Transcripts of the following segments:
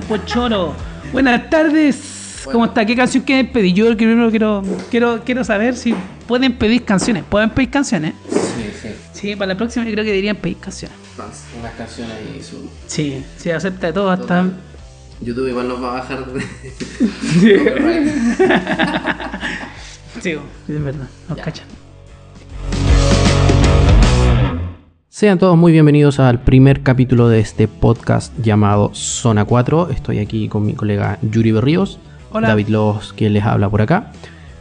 Pochoro. Buenas tardes. ¿Cómo está? ¿Qué canción quieren pedir? Yo primero quiero, quiero, quiero saber si pueden pedir canciones. ¿Pueden pedir canciones? Sí, sí. Sí, para la próxima yo creo que deberían pedir canciones. Unas canciones y su. Sí, se acepta de todo hasta. YouTube igual nos va a bajar de. Sí, es verdad, nos cachan. Sean todos muy bienvenidos al primer capítulo de este podcast llamado Zona 4. Estoy aquí con mi colega Yuri Berríos, Hola. David Los, quien les habla por acá.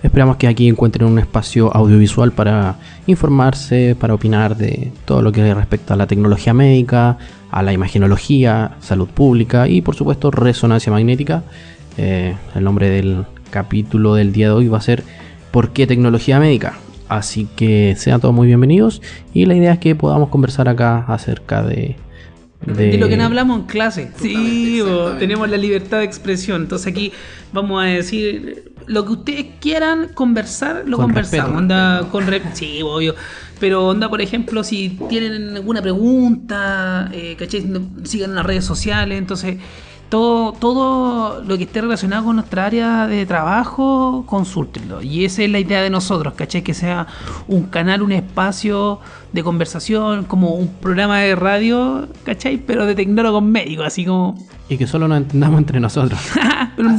Esperamos que aquí encuentren un espacio audiovisual para informarse, para opinar de todo lo que respecta a la tecnología médica, a la imagenología, salud pública y por supuesto resonancia magnética. Eh, el nombre del capítulo del día de hoy va a ser ¿Por qué tecnología médica? Así que sean todos muy bienvenidos y la idea es que podamos conversar acá acerca de... De lo que no hablamos en clase. Sí, bo, tenemos la libertad de expresión. Entonces aquí vamos a decir lo que ustedes quieran conversar, lo Con conversamos. respeto. Onda, con re- sí, obvio. Pero onda, por ejemplo, si tienen alguna pregunta, eh, ¿cachai? Sigan en las redes sociales. Entonces, todo, todo lo que esté relacionado con nuestra área de trabajo, consúltenlo. Y esa es la idea de nosotros, ¿cachai? Que sea un canal, un espacio de conversación, como un programa de radio, ¿cachai? Pero de tecnólogos médicos, así como... Y que solo nos entendamos entre nosotros. Pero,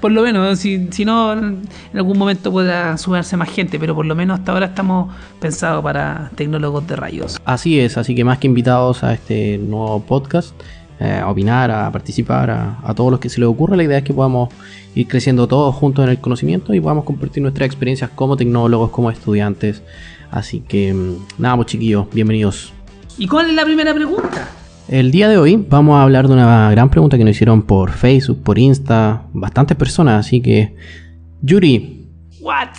por lo menos, si, si no, en algún momento podrá sumarse más gente, pero por lo menos hasta ahora estamos pensados para tecnólogos de rayos. Así es, así que más que invitados a este nuevo podcast, eh, a opinar, a participar, a, a todos los que se les ocurra, la idea es que podamos ir creciendo todos juntos en el conocimiento y podamos compartir nuestras experiencias como tecnólogos, como estudiantes. Así que mm, nada, pues chiquillos, bienvenidos. ¿Y cuál es la primera pregunta? El día de hoy vamos a hablar de una gran pregunta que nos hicieron por Facebook, por Insta, bastantes personas, así que Yuri, ¿What?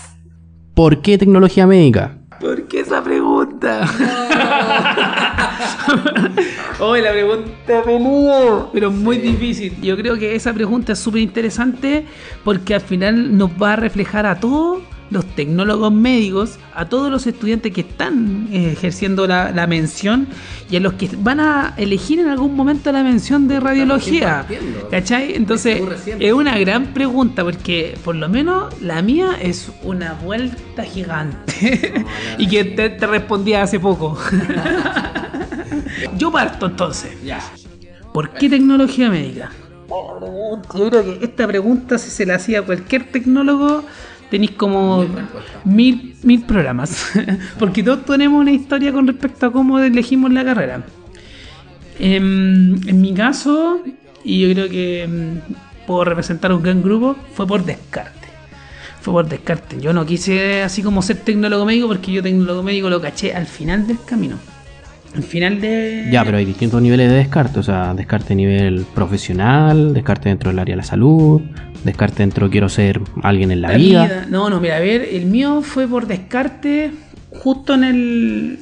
¿por qué tecnología médica? ¿Por qué esa pregunta? oh, la pregunta peluda, pero muy difícil. Yo creo que esa pregunta es súper interesante porque al final nos va a reflejar a todos los tecnólogos médicos, a todos los estudiantes que están eh, ejerciendo la, la mención y a los que van a elegir en algún momento la mención de radiología. ¿Cachai? Entonces, es una gran pregunta porque por lo menos la mía es una vuelta gigante No, la y que te, te respondía hace poco. Yo parto entonces. Ya. ¿Por qué tecnología médica? Yo creo que esta pregunta, si se la hacía a cualquier tecnólogo, tenéis como Mil mil, programas. Porque todos tenemos una historia con respecto a cómo elegimos la carrera. En, en mi caso, y yo creo que mm, puedo representar un gran grupo, fue por descarte. Fue por descarte. Yo no quise así como ser tecnólogo médico porque yo tecnólogo médico lo caché al final del camino. Al final de... Ya, pero hay distintos niveles de descarte, o sea, descarte a nivel profesional, descarte dentro del área de la salud, descarte dentro quiero ser alguien en la, La vida. vida. No, no, mira, a ver, el mío fue por descarte justo en el.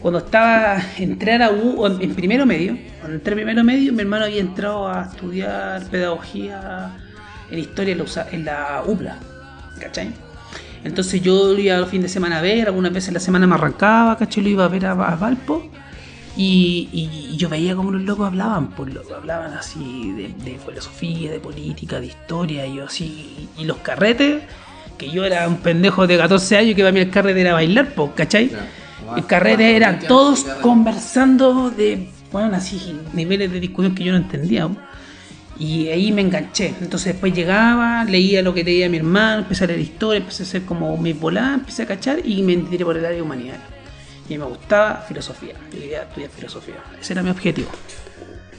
Cuando estaba, entré a U, en, primero medio. Cuando entré en primero medio, mi hermano había entrado a estudiar pedagogía en historia en la, UPLA. ¿Cachai? Entonces yo lo iba los fines de semana a ver, algunas veces en la semana me arrancaba, ¿cachai? Lo iba a ver a, a Valpo. Y, yo veía como los locos hablaban, pues hablaban así de, de filosofía, de política, de historia, y yo así, y los carretes, que yo era un pendejo de 14 años que para mí el carrete era bailar, pues, ¿cachai? Claro. El carrete eran todos conversando de, bueno, así, niveles de discusión que yo no entendía. Y ahí me enganché. Entonces después llegaba, leía lo que leía mi hermano, empecé a leer historia, empecé a hacer como mis voladas, empecé a cachar y me tiré por el área de humanidades. Y me gustaba filosofía. Yo quería estudiar filosofía. Ese era mi objetivo.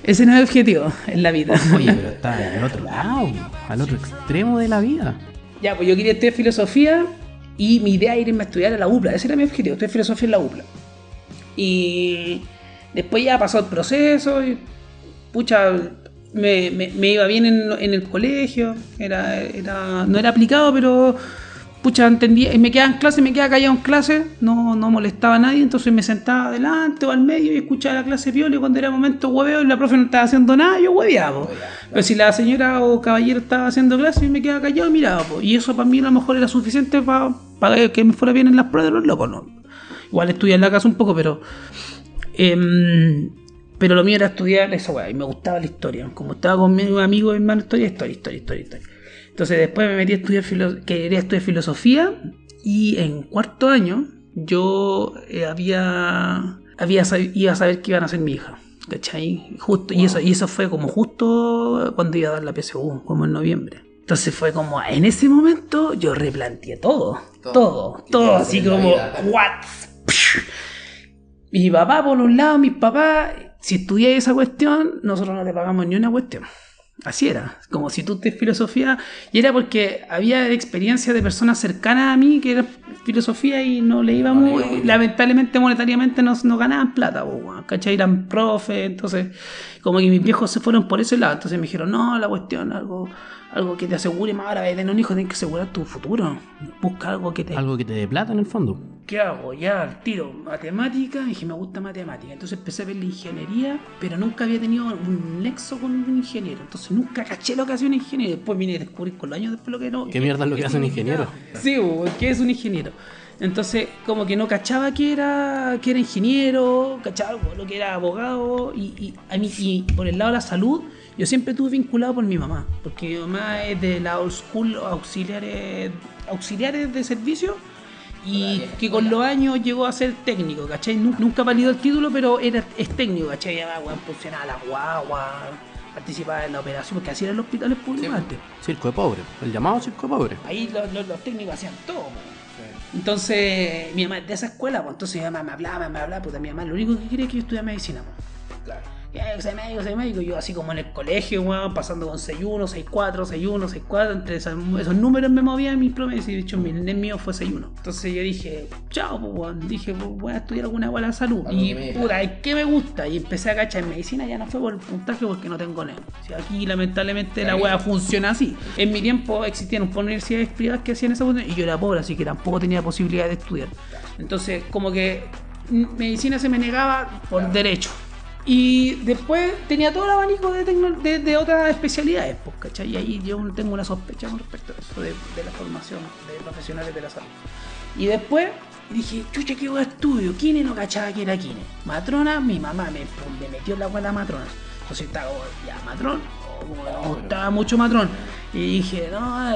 Ese era mi objetivo en la vida. Oye, pero está al otro lado, al otro extremo de la vida. Ya, pues yo quería estudiar filosofía y mi idea era irme a estudiar a la UPLA. Ese era mi objetivo, estudiar filosofía en la UPLA. Y después ya pasó el proceso y pucha, me, me- me iba bien en, en el colegio. Era, era, no era aplicado, pero pucha, entendía, me quedaba en clase, me quedaba callado en clase, no, no molestaba a nadie, entonces me sentaba adelante o al medio y escuchaba la clase piola y cuando era momento hueveo y la profe no estaba haciendo nada, yo hueveaba. Pero si la señora o caballero estaba haciendo clase, yo me quedaba callado y miraba. po. Y eso para mí a lo mejor era suficiente para que me fuera bien en las pruebas de los locos, ¿no? Igual estudié en la casa un poco, pero... em, Pero lo mío era estudiar esa weá y me gustaba la historia. Como estaba con mi amigo y hermano, historia, historia, historia, historia, historia. Entonces después me metí a estudiar, quería estudiar filosofía y en cuarto año yo eh, había, había iba a saber que iban a ser mi hija. ¿Cachai? Justo, y, eso, y eso fue como justo cuando iba a dar la PSU, como en noviembre. Entonces fue como, en ese momento yo replanteé todo, Todo. todo, así como, what? Mi papá por un lado, mis papás, si estudiáis esa cuestión, nosotros no te pagamos ni una cuestión. Así era, como si tú te filosofía, y era porque había experiencias de personas cercanas a mí que era filosofía y no le íbamos, No lamentablemente monetariamente no, no ganaban plata, ¿cachai? Eran profe, entonces como que mis viejos se fueron por ese lado, entonces me dijeron, no, la cuestión, algo, algo que te asegure más, ahora a tener un hijo, tienes que asegurar tu futuro, busca algo que te... Algo que te dé plata en el fondo. ¿Qué hago? Ya, al tiro, matemática, dije, me gusta matemática. Entonces empecé a ver la ingeniería, pero nunca había tenido un nexo con un ingeniero. Entonces nunca caché lo que hacía un ingeniero. Después vine a descubrir con los años después lo que no. ¿Qué mierda es lo que hace un ingeniero? Sí, ¿qué es un ingeniero? Entonces, como que no cachaba que era, que era ingeniero, cachaba lo que era abogado, y, y a mí, y por el lado de la salud, yo siempre estuve vinculado por mi mamá, porque mi mamá es de la old school auxiliares, auxiliares de servicio, y que con los años llegó a ser técnico, ¿cachai? Nu- Nunca validó el título, pero era, es técnico, ¿cachai? Ya, weón, funcionaba la guagua, participaba en la operación, porque así eran los hospitales públicos antes. Circo de pobre. El llamado circo de pobre. Ahí los, los- los técnicos hacían todo. Entonces, mi mamá es de esa escuela, pues entonces mi mamá me hablaba, me hablaba, puta, mi mamá lo único que quería es que yo estudiara medicina, pues. Claro. Que soy médico, soy médico, yo así como en el colegio, weón, pasando con 6-1, 6-4, 6-1, 6-4, entre esos, esos números me movían mis promesas y de hecho mi el mío fue 6-1. Entonces yo dije, chao, pues weón, dije, pues, voy a estudiar alguna buena salud. Algo Y que puta, ¿qué me gusta? Y empecé a cachar en medicina, ya no fue por el puntaje porque no tengo nada. Si aquí lamentablemente la weá funciona así. En mi tiempo existían un par de universidades privadas que hacían esa cuestión y yo era pobre, así que tampoco tenía posibilidad de estudiar. Entonces, como que medicina se me negaba por Claro. derecho. Y después tenía todo el abanico de, de, otras especialidades, pues, ¿cachai? Y ahí yo tengo una sospecha con respecto a eso, de, la formación de profesionales de la salud. Y después dije, chucha, ¿qué hueá estudio? ¿Quién no cachaba que era quién? Matrona, mi mamá me, me metió en la buena matrona. Entonces estaba ya, matrón, me gustaba mucho matrón. Y dije, no,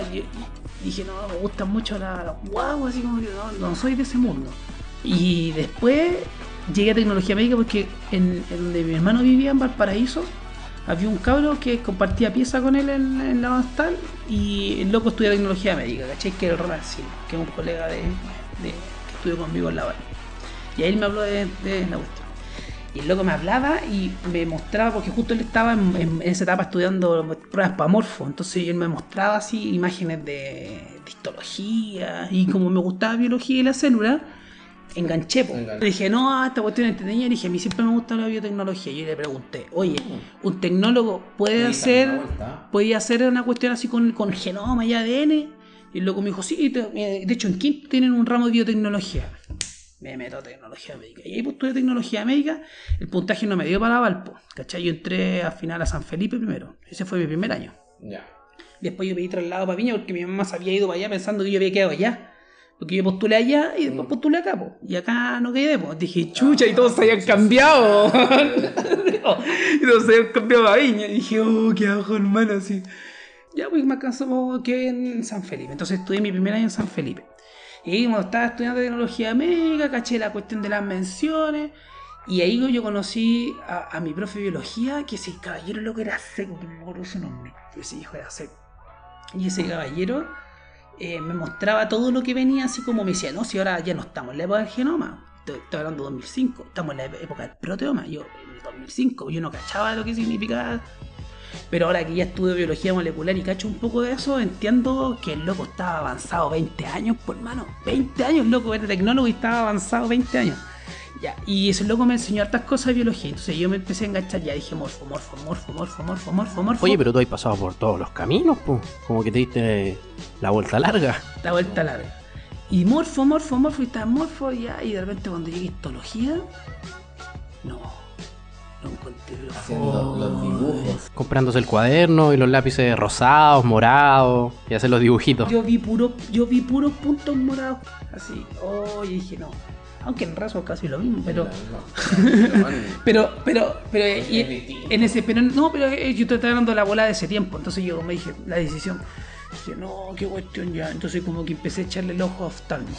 dije, no, me gustan mucho las guaguas, así como que no soy de ese mundo. Y después llegué a tecnología médica porque en, en donde mi hermano vivía, en Valparaíso, había un cabro que compartía pieza con él en, en la Bastal y el loco estudia tecnología médica, ¿cachai? Que el Ronald que es un colega de, de- que estudió conmigo en la Val. Y ahí él me habló de, de la cuestión. Y el loco me hablaba y me mostraba, porque justo él estaba en, en esa etapa estudiando pruebas para morfo, entonces él me mostraba así imágenes de, de histología y como me gustaba biología y la célula, enganché. po. Enganché. Dije, no, esta cuestión es entretenida. Y dije, a mí siempre me gusta la biotecnología. Y yo le pregunté, oye, ¿un tecnólogo puede hacer, podía hacer una cuestión así con, con genoma y ADN? Y el loco me dijo, sí, eh, de hecho en quinto tienen un ramo de biotecnología. Me meto a tecnología médica. Y ahí pues estudié tecnología médica, el puntaje no me dio para Valpo. ¿Cachai? Yo entré al final a San Felipe primero. Ese fue mi primer año. Ya. Después yo pedí traslado para Viña porque mi mamá se había ido para allá pensando que yo había quedado allá. Porque yo postulé allá y después postulé acá, po. Y acá no quedé. Dije, chucha, y todos se habían cambiado. y todos se habían cambiado a Viña. Y dije, oh, qué abajo, hermano, así. Ya, pues me alcanzó que en San Felipe. Entonces estudié mi primer año en San Felipe. Y cuando estaba estudiando tecnología médica, caché la cuestión de las menciones. Y ahí yo conocí a, a mi profe de biología, que ese caballero loco era seco, que no me acuerdo su nombre. Ese hijo era seco. Y ese caballero eh, me mostraba todo lo que venía, así como me decía, no, si ahora ya no estamos en la época del genoma, estoy, estoy hablando de 2005, estamos en la época del proteoma, yo en el 2005, yo no cachaba lo que significaba, pero ahora que ya estudio biología molecular y cacho un poco de eso, entiendo que el loco estaba avanzado 20 años, por mano, 20 años, loco, era tecnólogo y estaba avanzado 20 años. Ya, y ese loco me enseñó hartas cosas de biología, entonces yo me empecé a enganchar, ya dije morfo, morfo, morfo, morfo, morfo, morfo, morfo. Oye, pero tú has pasado por todos los caminos, pues. Como que te diste la vuelta larga. la vuelta larga. Y morfo, morfo, morfo, y está morfo, y ya, y de repente cuando llegué a histología, no, no encontré los Haciendo los dibujos. Comprándose el cuaderno y los lápices rosados, morados, y hacer los dibujitos. Yo vi puro, yo vi puros puntos morados, así, oh, y dije no. Aunque en raso casi lo mismo, pero. Pero, pero, pero, y- en ese, pero no, pero eh, yo estoy hablando de la bola de ese tiempo, entonces yo me dije, la decisión, dije, no, qué cuestión ya, entonces como que empecé a echarle el ojo a oftalmo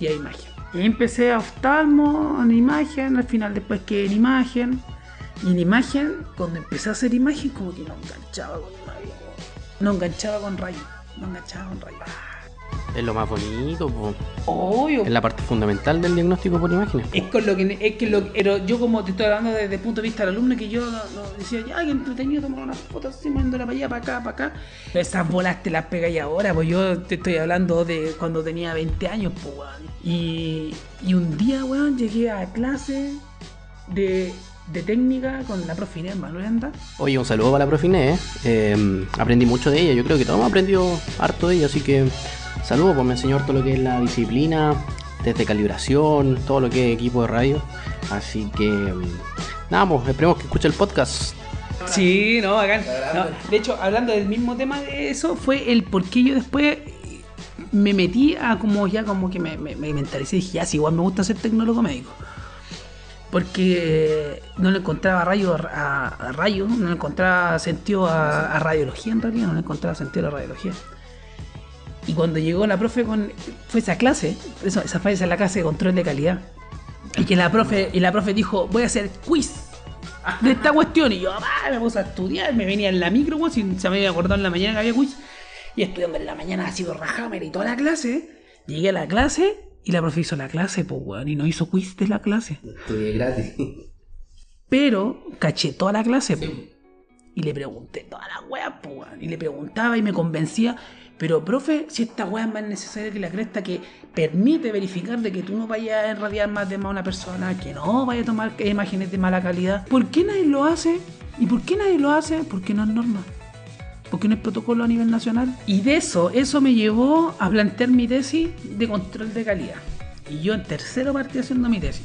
y a imagen. Y empecé a oftalmo, en imagen, al final después que en imagen, y en imagen, cuando empecé a hacer imagen, como que no enganchaba con imagen, no enganchaba con rayo, no enganchaba con rayo. Es lo más bonito, po. Obvio, es la parte fundamental del diagnóstico por imágenes. Es con lo que es que lo pero yo como te estoy hablando desde el punto de vista del alumno que yo decía ya que entretenido tomar unas fotos así moviéndola para allá, para acá, para acá. Pero esas bolas te las pegáis ahora, pues yo te estoy hablando de cuando tenía 20 años, pues weón. Y, y un día, weón, llegué a clase de, de técnica con la profe Inés Manuenda. Oye, un saludo para la profe Inés, eh, aprendí mucho de ella, yo creo que todos hemos aprendido harto de ella, así que saludos, pues me enseñó todo lo que es la disciplina, desde calibración, todo lo que es equipo de radio. Así que mm, nada, pues esperemos que escuche el podcast. Sí, no, bacán. De hecho, hablando del mismo tema de eso, fue el por qué yo después me metí a como ya como que me, me, me mentalicé y dije, ya, sí, igual me gusta ser tecnólogo médico. Porque no le encontraba rayo a, a rayo, no le encontraba sentido a, radiología en realidad, no le encontraba sentido a radiología. Y cuando llegó la profe con. fue esa clase, eso, esa fue esa la clase de control de calidad. Y que la profe, y la profe dijo, voy a hacer quiz de esta cuestión. Y yo, ah, me puse a estudiar, me venía en la micro, weón, si se me había acordado en la mañana que había quiz. Y estudiando en la mañana ha sido rajamer y toda la clase. Llegué a la clase y la profe hizo la clase, pues weón, y no hizo quiz de la clase. Estudié gratis. Pero caché toda la clase, po. Y le pregunté todas las weas, po, weón. Y le preguntaba y me convencía. Pero, profe, si esta wea es más necesaria que la cresta que permite verificar de que tú no vayas a irradiar más de más a una persona, que no vayas a tomar imágenes de mala calidad, ¿por qué nadie lo hace? ¿Y por qué nadie lo hace? Porque no es norma. Porque no es protocolo a nivel nacional. Y de eso, eso me llevó a plantear mi tesis de control de calidad. Y yo en tercero partí haciendo mi tesis.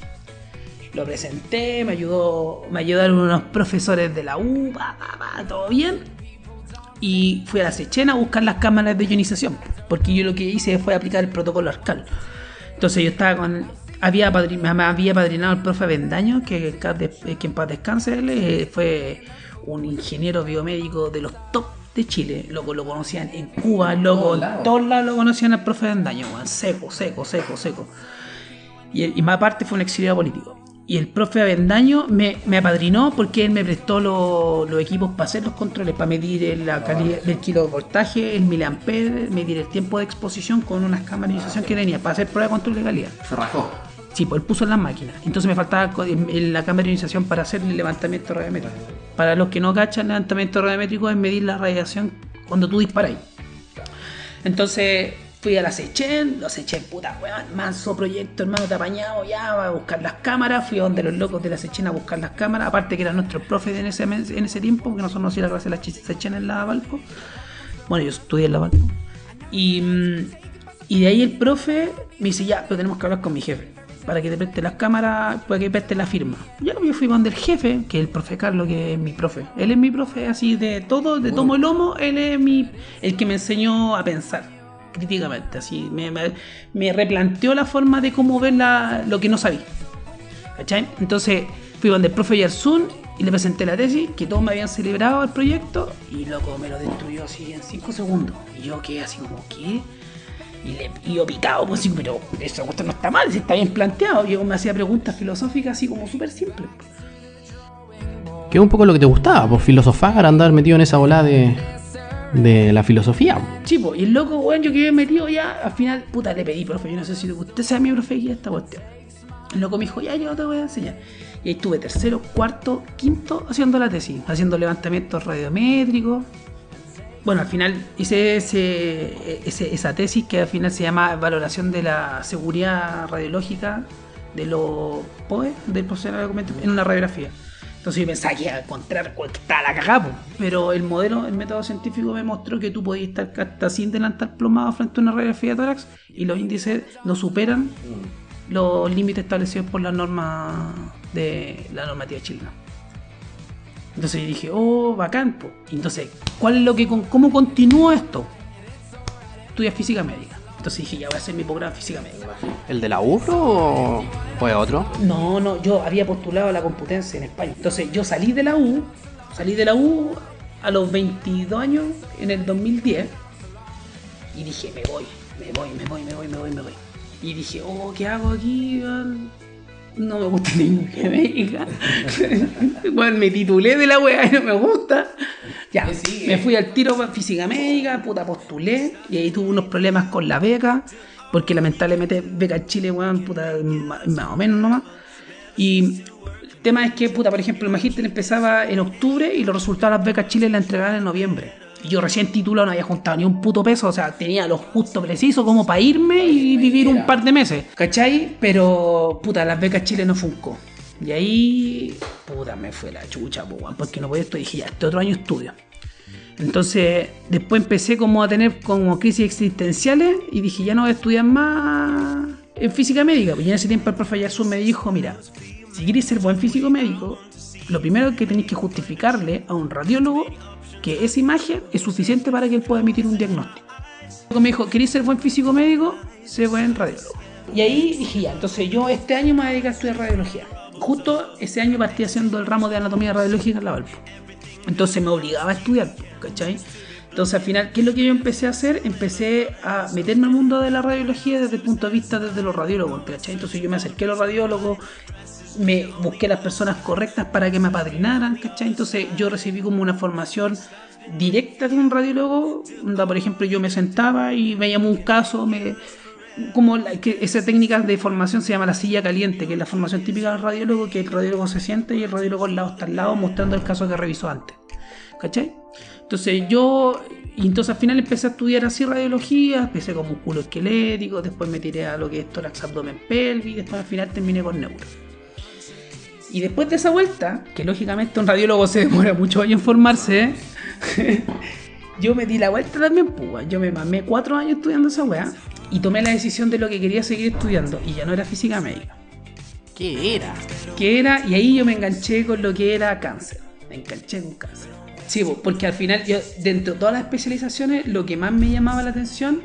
Lo presenté, me ayudó, me ayudaron unos profesores de la U, pa, pa, pa, todo bien. Y fui a la Sechena a buscar las cámaras de ionización, porque yo lo que hice fue aplicar el protocolo ARCAL. Entonces yo estaba con. Había, había padrinado el profe Bendaño, que, que en paz descanse, él eh, fue un ingeniero biomédico de los top de Chile. Loco, lo conocían en Cuba, loco, en todos lados lo conocían al profe Bendaño, weón. seco, seco, seco, seco. Y, y más aparte fue un exiliado político. Y el profe Avendaño me, me apadrinó porque él me prestó lo- los equipos para hacer los controles, para medir el- la calidad del kilovoltaje, el miliampere, medir el tiempo de exposición con unas cámaras de ionización que tenía para hacer prueba de control de calidad. Se rajó. Sí, pues él puso en las máquinas. Entonces me faltaba la cámara de ionización para hacer el levantamiento radiométrico. Para los que no cachan, levantamiento radiométrico es medir la radiación cuando tú disparas. Entonces fui a la Sechen, los Sechen, puta weón, manso proyecto, hermano, te apañado ya, a buscar las cámaras. Fui a donde los locos de la Sechen a buscar las cámaras. Aparte que era nuestro profe en ese, en ese tiempo, porque nosotros nos hacíamos la clase de la Ch- Sechen en la Valpo. Bueno, yo estudié en la Valpo. Y, mm, y de ahí el profe me dice, ya, pero tenemos que hablar con mi jefe. Para que te preste las cámaras, para que preste la firma. Ya yo fui donde el jefe, que es el profe Carlos, que es mi profe. Él es mi profe así de todo, de tomo el lomo, él es mi, el que me enseñó a pensar críticamente. Así me, me, replanteó la forma de cómo ver la- lo que no sabía. ¿Cachai? Entonces fui donde el profe Yarsun y le presenté la tesis, que todos me habían celebrado el proyecto, y loco me lo destruyó así en 5 segundos. Y yo quedé así como, ¿qué? Y, le, y yo picado, pues sí, pero cuestión no está mal, si está bien planteado. Y yo me hacía preguntas filosóficas así como súper simples. Que es un poco lo que te gustaba, por filosofar, andar metido en esa bola de, de la filosofía. Chivo, y el loco, weón, yo quedé metido ya, al final, puta, le pedí, profe, yo no sé si usted sea mi profe y esta cuestión. El loco me dijo, ya, yo te voy a enseñar. Y ahí estuve tercero, cuarto, quinto haciendo la tesis, haciendo levantamientos radiométricos. Bueno, al final hice ese, esa tesis que al final se llama Valoración de la Seguridad Radiológica de los POE, del profesional en una radiografía. Entonces yo pensaba que iba a encontrar que estaba la cagada, pero el modelo, el método científico me mostró que tú podías estar hasta sin delantal plomado frente a una radiografía de tórax y los índices no superan los límites establecidos por la norma de la normativa chilena. Entonces yo dije, oh, bacán. po. Entonces, ¿cuál es lo que con- cómo continúa esto? Estudia física médica. Entonces dije, ya voy a hacer mi posgrado en física médica. ¿El de la UFRO o fue otro? No, no, yo había postulado a la Complutense en España. Entonces yo salí de la U, salí de la U a los 22 años en el 2010 y dije, me voy, me voy, me voy, me voy, me voy, me voy. Y dije, oh, ¿qué hago aquí? No me gusta ni médica. bueno, me titulé de la weá y no me gusta. Ya, me fui al tiro para física médica, puta, postulé y ahí tuve unos problemas con la beca, porque lamentablemente beca en Chile, weón, puta, más o menos nomás. Y el tema es que, puta, por ejemplo, el magíster empezaba en octubre y los resultados de las becas Chile la entregaban en noviembre. Yo recién titulado no había juntado ni un puto peso, o sea, tenía lo justo preciso como para irme y vivir un par de meses, ¿cachai? Pero, puta, las becas Chile no funcó. Y ahí, puta, me fue la chucha, porque no podía esto. Dije, ya, este otro año estudio. Entonces, después empecé como a tener como crisis existenciales y dije, ya no voy a estudiar más en física médica. Pues en ese tiempo el profe Yasu me dijo, mira, si quieres ser buen físico médico, lo primero que tenéis que justificarle a un radiólogo que esa imagen es suficiente para que él pueda emitir un diagnóstico. Me dijo, ¿queréis ser buen físico médico? Sé buen radiólogo. Y ahí dije, ya, entonces yo este año me voy a dedicar a estudiar radiología. Justo ese año partí haciendo el ramo de anatomía radiológica en la Valpo. Entonces me obligaba a estudiar, ¿cachai? Entonces al final, ¿qué es lo que yo empecé a hacer? Empecé a meterme al mundo de la radiología desde el punto de vista desde los radiólogos, ¿cachai? Entonces yo me acerqué a los radiólogos, me busqué las personas correctas para que me apadrinaran, ¿cachai? Entonces yo recibí como una formación directa de un radiólogo, onda, por ejemplo yo me sentaba y veíamos un caso, me como que esa técnica de formación se llama la silla caliente, que es la formación típica del radiólogo, que el radiólogo se siente y el radiólogo al lado está al lado mostrando el caso que revisó antes. ¿Cachai? Entonces yo, y entonces al final empecé a estudiar así radiología, empecé con músculo esquelético, después me tiré a lo que es tórax abdomen pelvis, después al final terminé con neuro. Y después de esa vuelta, que lógicamente un radiólogo se demora muchos años en formarse, ¿eh? yo me di la vuelta también, pues, yo me mamé cuatro años estudiando esa weá y tomé la decisión de lo que quería seguir estudiando y ya no era física médica. ¿Qué era? Que era, y ahí yo me enganché con lo que era cáncer. Me enganché con cáncer. Sí, po, porque al final, yo, dentro de todas las especializaciones, lo que más me llamaba la atención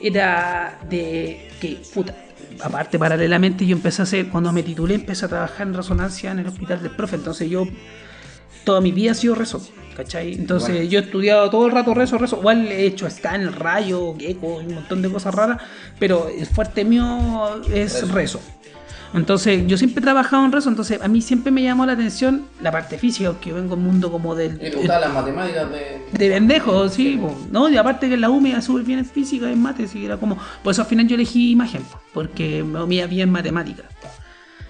era de que, puta, aparte paralelamente yo empecé a hacer, cuando me titulé, empecé a trabajar en resonancia en el hospital del profe, entonces yo, toda mi vida ha sido rezo, ¿cachai? Entonces yo he estudiado todo el rato rezo, rezo, igual he hecho scan, rayo, eco, un montón de cosas raras, pero el fuerte mío es Rezo. rezo. Entonces, yo siempre he trabajado en rezo, entonces a mí siempre me llamó la atención la parte física, porque yo vengo del mundo como del... ¿Y te las matemáticas de.? De pendejo, sí, po. no, y aparte que en la U me iba súper bien en física, en mates, y era como, por eso al final yo elegí imagen, po, porque me iba bien en matemáticas.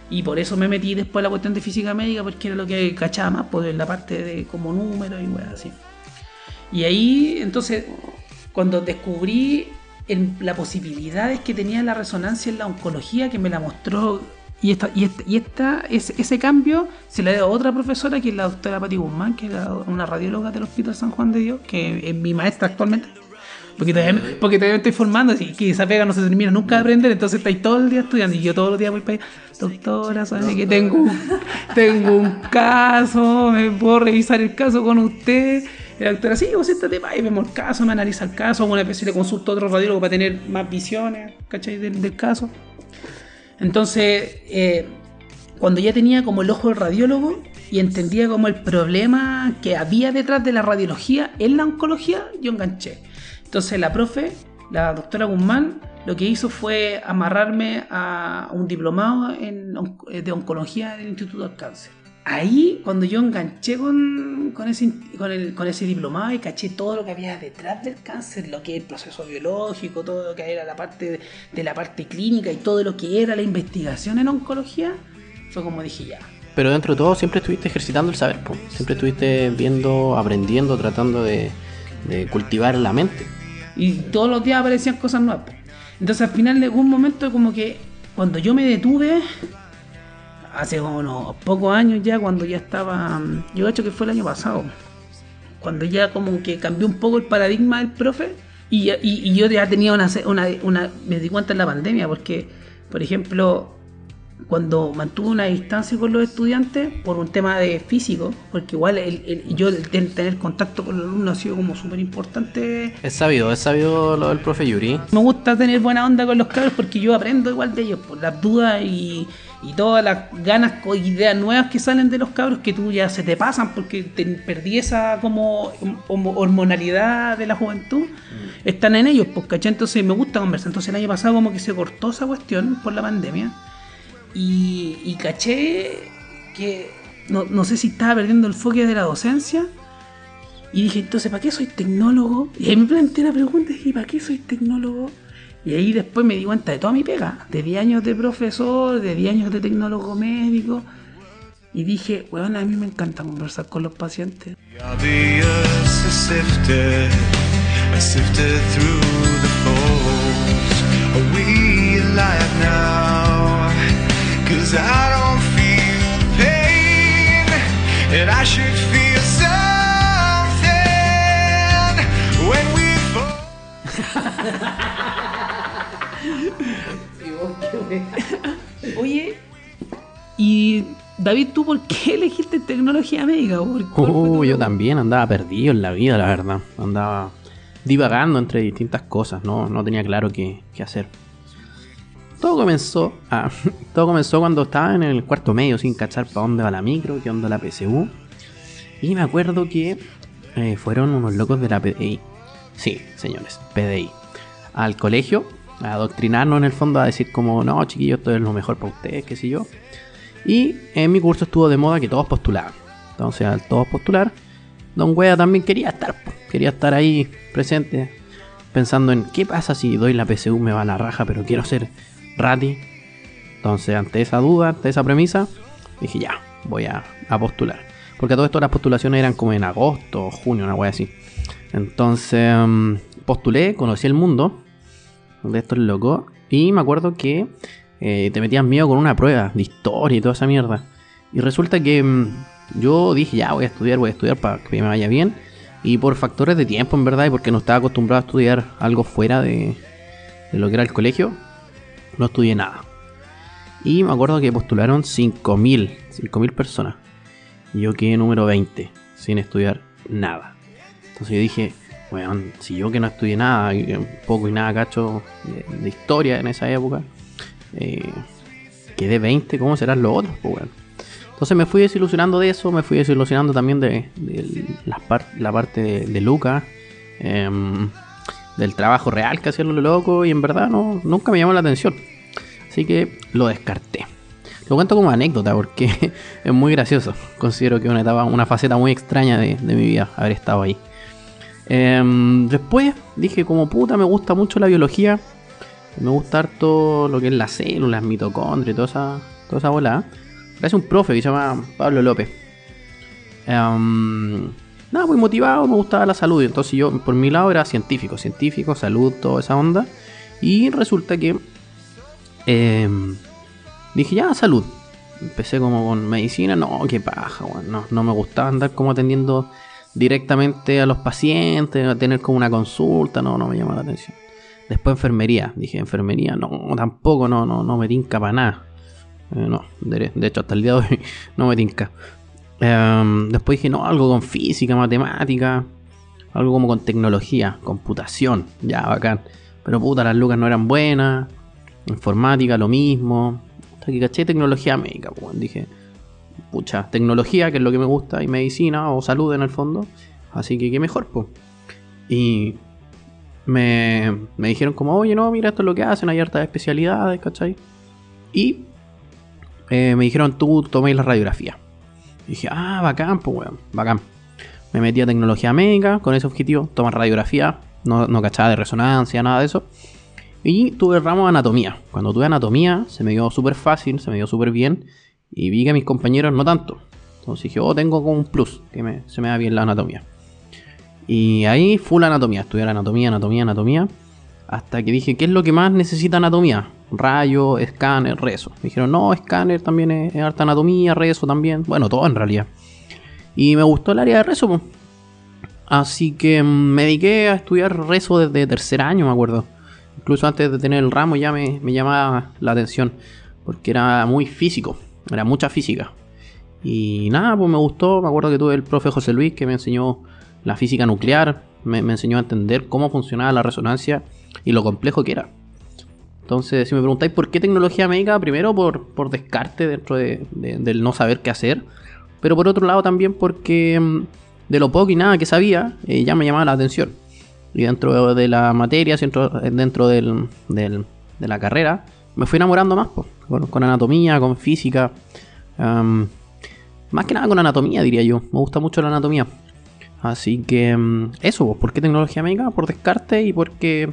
Y por eso me metí después a la cuestión de física médica, porque era lo que cachaba más, pues en la parte de como números y weas así. Y ahí, entonces, cuando descubrí el- la posibilidades que tenía la resonancia en la oncología, que me la mostró, y esta, y esta, y esta ese, ese cambio se le dio a otra profesora, que es la doctora Pati Guzmán, que es una radióloga del Hospital San Juan de Dios, que es mi maestra actualmente. Porque todavía, porque todavía me estoy formando, así que esa pega no se termina nunca de aprender, entonces estáis todo el día estudiando y yo todos los días voy para allá. Doctora, sabe que tengo, tengo un caso, me puedo revisar el caso con usted. Y la doctora, sí, vos siéntate para y vemos el caso, me analiza el caso, alguna vez le consulto a otro radiólogo para tener más visiones, ¿cachai? Del, del caso. Entonces, eh, cuando ya tenía como el ojo del radiólogo y entendía como el problema que había detrás de la radiología en la oncología, yo enganché. Entonces la profe, la doctora Guzmán, lo que hizo fue amarrarme a un diplomado en, de oncología del Instituto del Cáncer. Ahí, cuando yo enganché con, con, ese, con, el- con ese diplomado y caché todo lo que había detrás del cáncer, lo que es el proceso biológico, todo lo que era la parte de, de la parte clínica y todo lo que era la investigación en oncología, fue como dije ya. Pero dentro de todo siempre estuviste ejercitando el saber, po. siempre estuviste viendo, aprendiendo, tratando de, de cultivar la mente. Y todos los días aparecían cosas nuevas. po. Entonces al final llegó un momento como que cuando yo me detuve, hace unos pocos años ya, cuando ya estaba, yo hecho que fue el año pasado, cuando ya como que cambió un poco el paradigma del profe y, y- y yo ya tenía una, una, una- me di cuenta en la pandemia porque, por ejemplo, cuando mantuve una distancia con los estudiantes por un tema de físico, porque igual el, el- yo el ten- tener contacto con los alumnos ha sido como súper importante. Es sabido, es sabido lo del profe Yuri. Me gusta tener buena onda con los cabros porque yo aprendo igual de ellos, por las dudas y, y todas las ganas o ideas nuevas que salen de los cabros que tú ya se te pasan porque te perdí esa como, hormonalidad de la juventud, están en ellos, pues, ¿cachai? Entonces me gusta conversar. Entonces el año pasado como que se cortó esa cuestión por la pandemia y, y caché que no, no sé si estaba perdiendo el foco de la docencia. Y dije, entonces, ¿para qué soy tecnólogo? Y ahí me planteé la pregunta, y dije, ¿para qué soy tecnólogo? Y ahí después me di cuenta de toda mi pega, de 10 años de profesor, de 10 años de tecnólogo médico. Y dije, bueno, a mí me encanta conversar con los pacientes. Oye, y David, ¿tú por qué elegiste tecnología médica? ¿Por- cuál fue Uh, yo también andaba perdido en la vida, la verdad. Andaba divagando entre distintas cosas, no, no tenía claro qué, qué hacer. Todo comenzó, ah, todo comenzó cuando estaba en el cuarto medio sin cachar para dónde va la micro, qué onda la PSU. Y me acuerdo que eh, fueron unos locos de la PDI. Sí, señores, PDI. Al colegio, a adoctrinarnos en el fondo, a decir como, no, chiquillos, esto es lo mejor para ustedes, qué sé yo. Y en mi curso estuvo de moda que todos postulaban. Entonces, al todos postular, Don Wea también quería estar. Quería estar ahí presente, pensando en qué pasa si doy la PSU, me va la raja, pero quiero ser Rati. Entonces, ante esa duda, ante esa premisa, dije ya, voy a, postular. Porque a todo esto las postulaciones eran como en agosto junio, una wea así. Entonces, mm, postulé, conocí el mundo de estos locos. Y me acuerdo que eh, te metías miedo con una prueba de historia y toda esa mierda. Y resulta que mm, yo dije, ya voy a estudiar, voy a estudiar para que me vaya bien. Y por factores de tiempo, en verdad, y porque no estaba acostumbrado a estudiar algo fuera de, de lo que era el colegio, no estudié nada. Y me acuerdo que postularon 5.000, 5.000 personas. Y yo quedé número 20, sin estudiar nada. Entonces yo dije, bueno, si yo que no estudié nada, que poco y nada cacho de, historia en esa época, eh, quedé 20, ¿cómo serán los otros? Pues, weón? Entonces me fui desilusionando de eso, me fui desilusionando también de, la, par- la parte de, de Luca, em, del trabajo real que hacía lo loco, y en verdad no, nunca me llamó la atención. Así que lo descarté. Lo cuento como anécdota porque es muy gracioso. Considero que una etapa, una faceta muy extraña de, de mi vida haber estado ahí. Em, después dije como puta me gusta mucho la biología. Me gusta harto lo que es las células, mitocondria y toda esa, toda esa bola. Gracias a un profe que se llama Pablo López. Em, nada, muy motivado, me gustaba la salud. Entonces yo por mi lado era científico, científico, salud, toda esa onda. Y resulta que em, dije ya salud. Empecé como con medicina, no, qué paja, weón, no, no me gustaba andar como atendiendo directamente a los pacientes, a tener como una consulta, no, no me llama la atención. Después enfermería, dije enfermería, no, tampoco, no, no, no me tinca para nada. Eh, no, de, de hecho hasta el día de hoy no me tinca. Em, después dije, no, algo con física, matemática, algo como con tecnología, computación, ya, bacán. Pero puta, las lucas no eran buenas, informática lo mismo. Hasta que caché tecnología médica, pues, dije, pucha, tecnología, que es lo que me gusta, y medicina o salud en el fondo. Así que qué mejor, pues. Y me, me dijeron como, oye, no, mira, esto es lo que hacen, hay hartas especialidades, ¿cachai? Y eh, me dijeron, tú toméis la radiografía. Y dije, ah, bacán, pues, weón, bacán. Me metí a tecnología médica con ese objetivo, tomar radiografía, no, no cachaba de resonancia, nada de eso. Y tuve el ramo de anatomía. Cuando tuve anatomía, se me dio súper fácil, se me dio súper bien. Y vi que mis compañeros no tanto. Entonces dije, oh, tengo como un plus, que me- se me da bien la anatomía. Y ahí full anatomía, estudiar anatomía, anatomía, anatomía. Hasta que dije, ¿qué es lo que más necesita anatomía? Rayo, escáner, rezo. Me dijeron, no, escáner también es, es harta anatomía, rezo también. Bueno, todo en realidad. Y me gustó el área de rezo. Así que mm, me dediqué a estudiar rezo desde tercer año, me acuerdo. Incluso antes de tener el ramo ya me, me llamaba la atención. porque era muy físico, era mucha física. Y nada, pues me gustó, me acuerdo que tuve el profe José Luis que me enseñó la física nuclear, me, enseñó a entender cómo funcionaba la resonancia y lo complejo que era. Entonces, si me preguntáis por qué tecnología médica, primero por, por descarte dentro de- de- del no saber qué hacer, pero por otro lado también porque mm, de lo poco y nada que sabía, eh, ya me llamaba la atención. Y dentro de la materia, dentro, dentro del, del- de la carrera, me fui enamorando más, po, con, con anatomía, con física. más que nada con anatomía, diría yo. Me gusta mucho la anatomía. Así que mm, eso, pues, ¿por qué tecnología médica? Por descarte y porque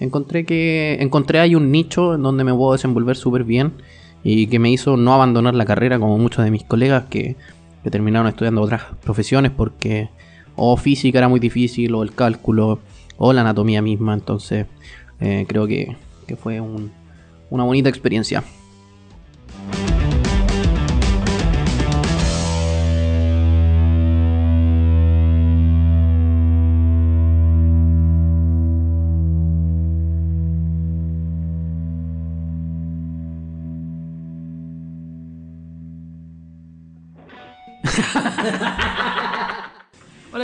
encontré que encontré ahí un nicho en donde me puedo desenvolver súper bien y que me hizo no abandonar la carrera como muchos de mis colegas que, que terminaron estudiando otras profesiones porque o física era muy difícil o el cálculo o la anatomía misma. Entonces eh, creo que, que fue un- una bonita experiencia.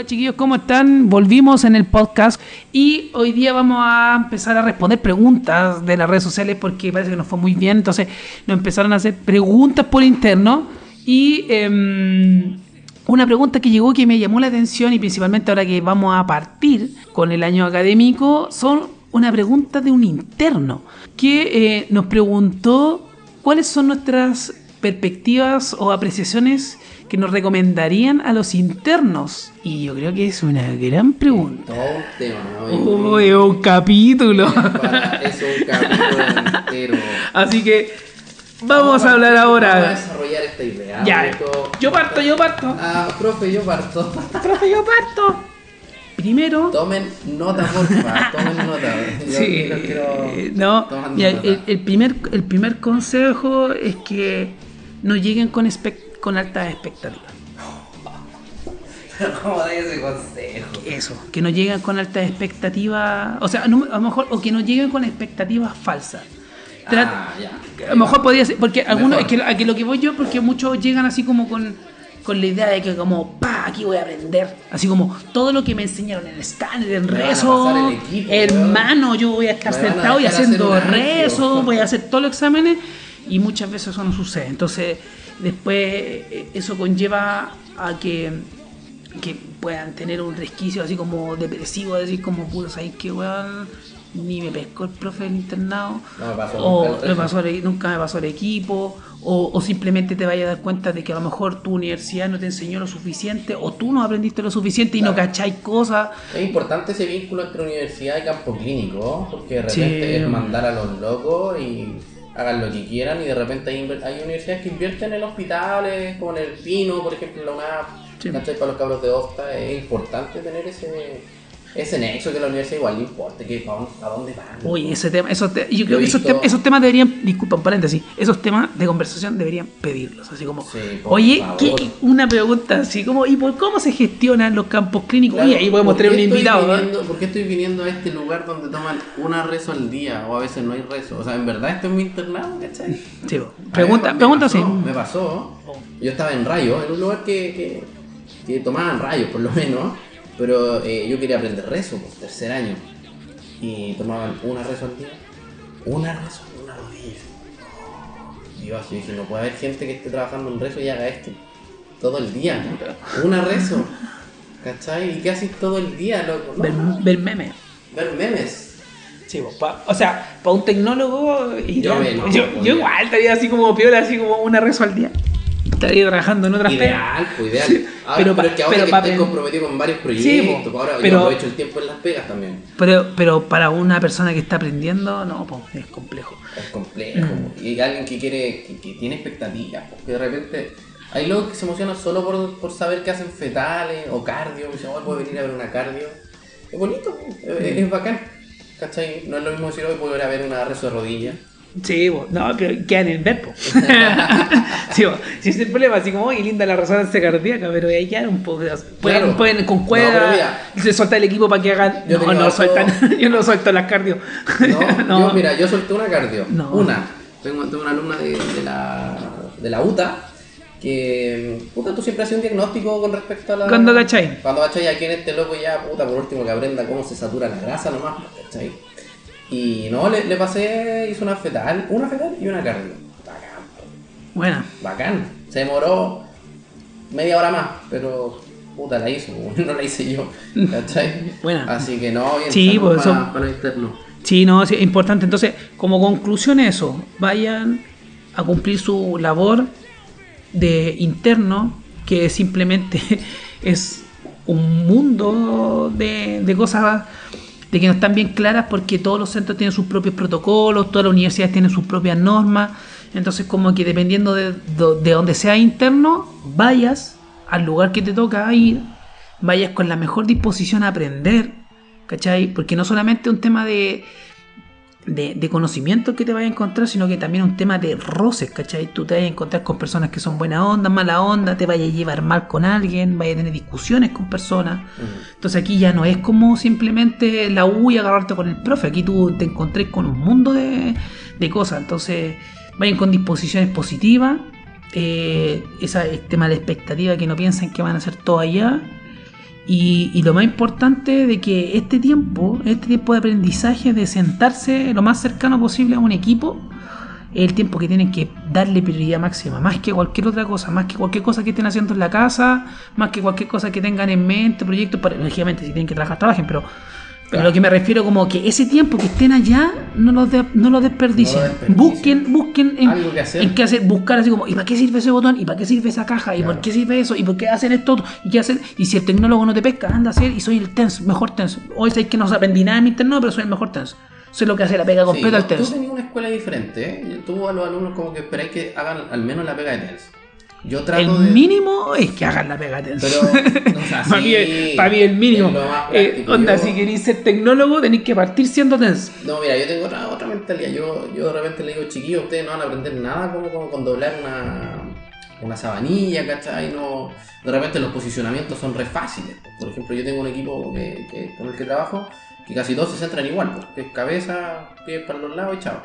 Hola chiquillos, ¿cómo están? Volvimos en el podcast y hoy día vamos a empezar a responder preguntas de las redes sociales porque parece que nos fue muy bien. Entonces nos empezaron a hacer preguntas por interno y em, una pregunta que llegó que me llamó la atención y principalmente ahora que vamos a partir con el año académico son una pregunta de un interno que eh, nos preguntó cuáles son nuestras perspectivas o apreciaciones que nos recomendarían a los internos. Y yo creo que es una gran pregunta. Todo un tema, ¿no? Uy, un capítulo. Para- Es un capítulo entero. Así que vamos a hablar Vamos a ahora. desarrollar esta idea. Ya, yo parto, yo parto. Ah, profe, yo parto. Profe, yo parto. Primero, Tomen nota, porfa. Tomen nota. Yo Sí, quiero no, tomando mira, nota. el, el primer, el primer consejo es que no lleguen con, expec- con altas expectativas. ¿Cómo da ese consejo? Eso, que no lleguen con altas expectativas, o sea, no- a lo mejor, o que no lleguen con expectativas falsas. Ah, ya. A lo mejor podría ser, porque algunos, Mejor. es que, lo que voy yo, porque muchos llegan así como con, con la idea de que como, pa, aquí voy a aprender. Así como, todo lo que me enseñaron en escáner, en rezo, equipo, hermano, yo voy a estar sentado y haciendo rezo, voy a hacer todos los exámenes, y muchas veces eso no sucede. Entonces, después eh, eso conlleva a que que puedan tener un resquicio así como depresivo, decir como puro, ¿sabes qué weón? Ni me pescó el profe del internado, No me pasó o me pasó el- nunca me pasó el equipo, o, o simplemente te vayas a dar cuenta de que a lo mejor tu universidad no te enseñó lo suficiente, o tú no aprendiste lo suficiente y no Claro. cacháis cosas. Es importante ese vínculo entre universidad y campo clínico, porque de Sí. repente es mandar a los locos y hagan lo que quieran y de repente hay, hay universidades que invierten en hospitales, como en el Pino, por ejemplo, la UNAP, Sí. para los cabros de OFTA, es importante tener ese, ese nexo que la universidad igual le importa, que a dónde van. Oye, ese tema, esos te- yo creo que esos, tem- esos temas deberían, disculpa, un paréntesis, esos temas de conversación deberían pedirlos, así como, Sí, oye. ¿qué- una pregunta así como, ¿y por cómo se gestionan los campos clínicos? Claro, Oye, ahí podemos ¿por tener un invitado, ¿no? viniendo- ¿Por qué estoy viniendo a este lugar donde toman una rezo al día o a veces no hay rezo? O sea, ¿en verdad esto es mi internado? ¿Cachai? Sí, pregunta, me pregunta pasó, sí. Me pasó. Yo estaba en Rayo, en un lugar que, que, que tomaban rayos, por lo menos. Pero eh, yo quería aprender rezo, pues, tercer año. Y tomaban una rezo al día. Una rezo en una rodilla. Dios, yo dije, no puede haber gente que esté trabajando en rezo y haga esto. Todo el día. Una rezo. ¿Cachai? ¿Y qué haces todo el día, loco? No, Ver, ver memes. ver memes. Sí, po, pa- o sea, para un tecnólogo, y Yo yo, pues, igual estaría así como piola, así como una rezo al día. Estaría trabajando en otras pegas. Ideal, pues ideal. Sí, Ahora, pero pero, es que ahora pero que estoy comprometido con varios proyectos, Sí, pues ahora pero- yo aprovecho el tiempo en las pegas también. Pero, pero para una persona que está aprendiendo, no, pues es complejo. Es complejo. Mm. Y alguien que quiere, que, que tiene expectativas, porque de repente hay locos que se emocionan solo por, por saber que hacen fetales o cardio. Me dicen, hoy puedo venir a ver una cardio. Es bonito, es, es bacán. ¿Cachai? No es lo mismo decir hoy puedo ir a ver una rezo de rodilla. Sí, po, no, pero queda en el verbo. sí, po, sí, es el problema, así como, oye, linda la resonancia cardíaca, pero ahí quedan un poco. Pueden, Claro. pueden con No, cuerda, mira. se suelta el equipo para que hagan. Yo no, no harto- sueltan, yo no suelto las cardio. No, yo mira, yo solté una cardio. No. Una. Tengo, tengo una alumna de, de la, de la UTA que, puta, tú siempre haces un diagnóstico con respecto a la... Cuando cachai. Cuando cachai aquí en este loco ya, puta, por último que aprenda cómo se satura la grasa nomás, ¿cachai? Y no, le, le pasé, hizo una fetal, una fetal y una cardio. Bacán. Buena. bacán. Se demoró media hora más, pero puta la hizo, no la hice yo, ¿cachai? Buena. Así que no, bien, Sí, pues, para, son- para los internos. Sí, no, sí, es importante. Entonces, como conclusión eso, vayan a cumplir su labor de interno, que simplemente es un mundo de, de cosas de que no están bien claras porque todos los centros tienen sus propios protocolos, todas las universidades tienen sus propias normas. Entonces, como que dependiendo de, de donde sea interno, vayas al lugar que te toca ir, vayas con la mejor disposición a aprender, ¿cachai? Porque no solamente es un tema de, de, de conocimiento que te vayas a encontrar, sino que también un tema de roces, ¿cachai? Tú te vas a encontrar con personas que son buena onda, mala onda, te vayas a llevar mal con alguien, vayas a tener discusiones con personas. Entonces aquí ya no es como simplemente la U y agarrarte con el profe, aquí tú te encontrés con un mundo de, de cosas, entonces vayan con disposiciones positivas, eh, esa, el tema de la expectativa, que no piensen que van a hacer todo allá. Y, y lo más importante de que este tiempo, este tiempo de aprendizaje, de sentarse lo más cercano posible a un equipo, es el tiempo que tienen que darle prioridad máxima, más que cualquier otra cosa, más que cualquier cosa que estén haciendo en la casa, más que cualquier cosa que tengan en mente, proyectos, para, lógicamente si tienen que trabajar, trabajen, pero, pero lo que me refiero como que ese tiempo que estén allá, no lo, de- no lo desperdicien. No busquen, busquen en, Algo que hacer. en qué hacer, buscar así como, ¿y para qué sirve ese botón? ¿Y para qué sirve esa caja? ¿Y Claro. por qué sirve eso? ¿Y por qué hacen esto? ¿Y qué hacen? Y si el tecnólogo no te pesca, anda a hacer y soy el TENS, mejor TENS. Hoy sabéis que no aprendí nada en mi interno, pero soy el mejor TENS. Sé lo que hace la pega completa al Sí, tú TENS. tenías una escuela diferente, ¿eh? Tú a los alumnos como que esperáis que hagan al menos la pega de TENS. Yo trato El de... mínimo es que hagan la pega. Pero, o sea, para, mí, sí, pa' mí el mínimo. Eh, onda, Yo- si queréis ser tecnólogo, tenéis que partir siendo TENS. No, mira, yo tengo otra, otra mentalidad. Yo, yo de repente le digo, chiquillos, ustedes no van a aprender nada como, como con doblar una, una sabanilla, ¿cachai? No, de repente los posicionamientos son re fáciles. Por ejemplo, yo tengo un equipo que, que- con el que trabajo que casi todos se centran igual, pues, que es cabeza, pies para los lados y chao.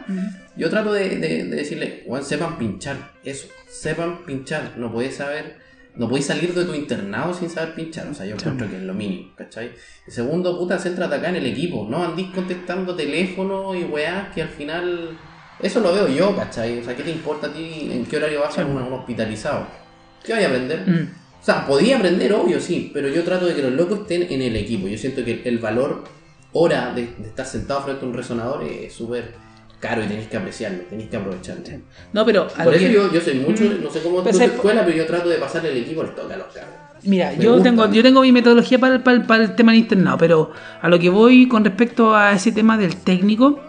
Yo trato de, de, de decirle, "Weón, sepan pinchar, eso, sepan pinchar, no podéis saber, no podéis salir de tu internado sin saber pinchar, o sea, yo encuentro que es lo mínimo, ¿cachai? Y segundo, puta, céntrate acá en el equipo, no andís contestando teléfono y weás que al final, eso lo veo yo, ¿cachai? O sea, ¿qué te importa a ti en qué horario vas a un, un hospitalizado? ¿Qué vais a aprender? Mm. O sea, podía aprender, obvio, sí, pero yo trato de que los locos estén en el equipo. Yo siento que el valor hora de, de estar sentado frente a un resonador es súper caro y tenéis que apreciarlo, tenéis que aprovecharlo. No, pero. Por eso que- yo, yo soy mucho, Mm. no sé cómo es tu escuela, pero yo trato de pasarle el equipo al toque a los cabros. Mira, Me yo gusta. tengo, yo tengo mi metodología para el, para, el, para el tema del internado, pero a lo que voy con respecto a ese tema del técnico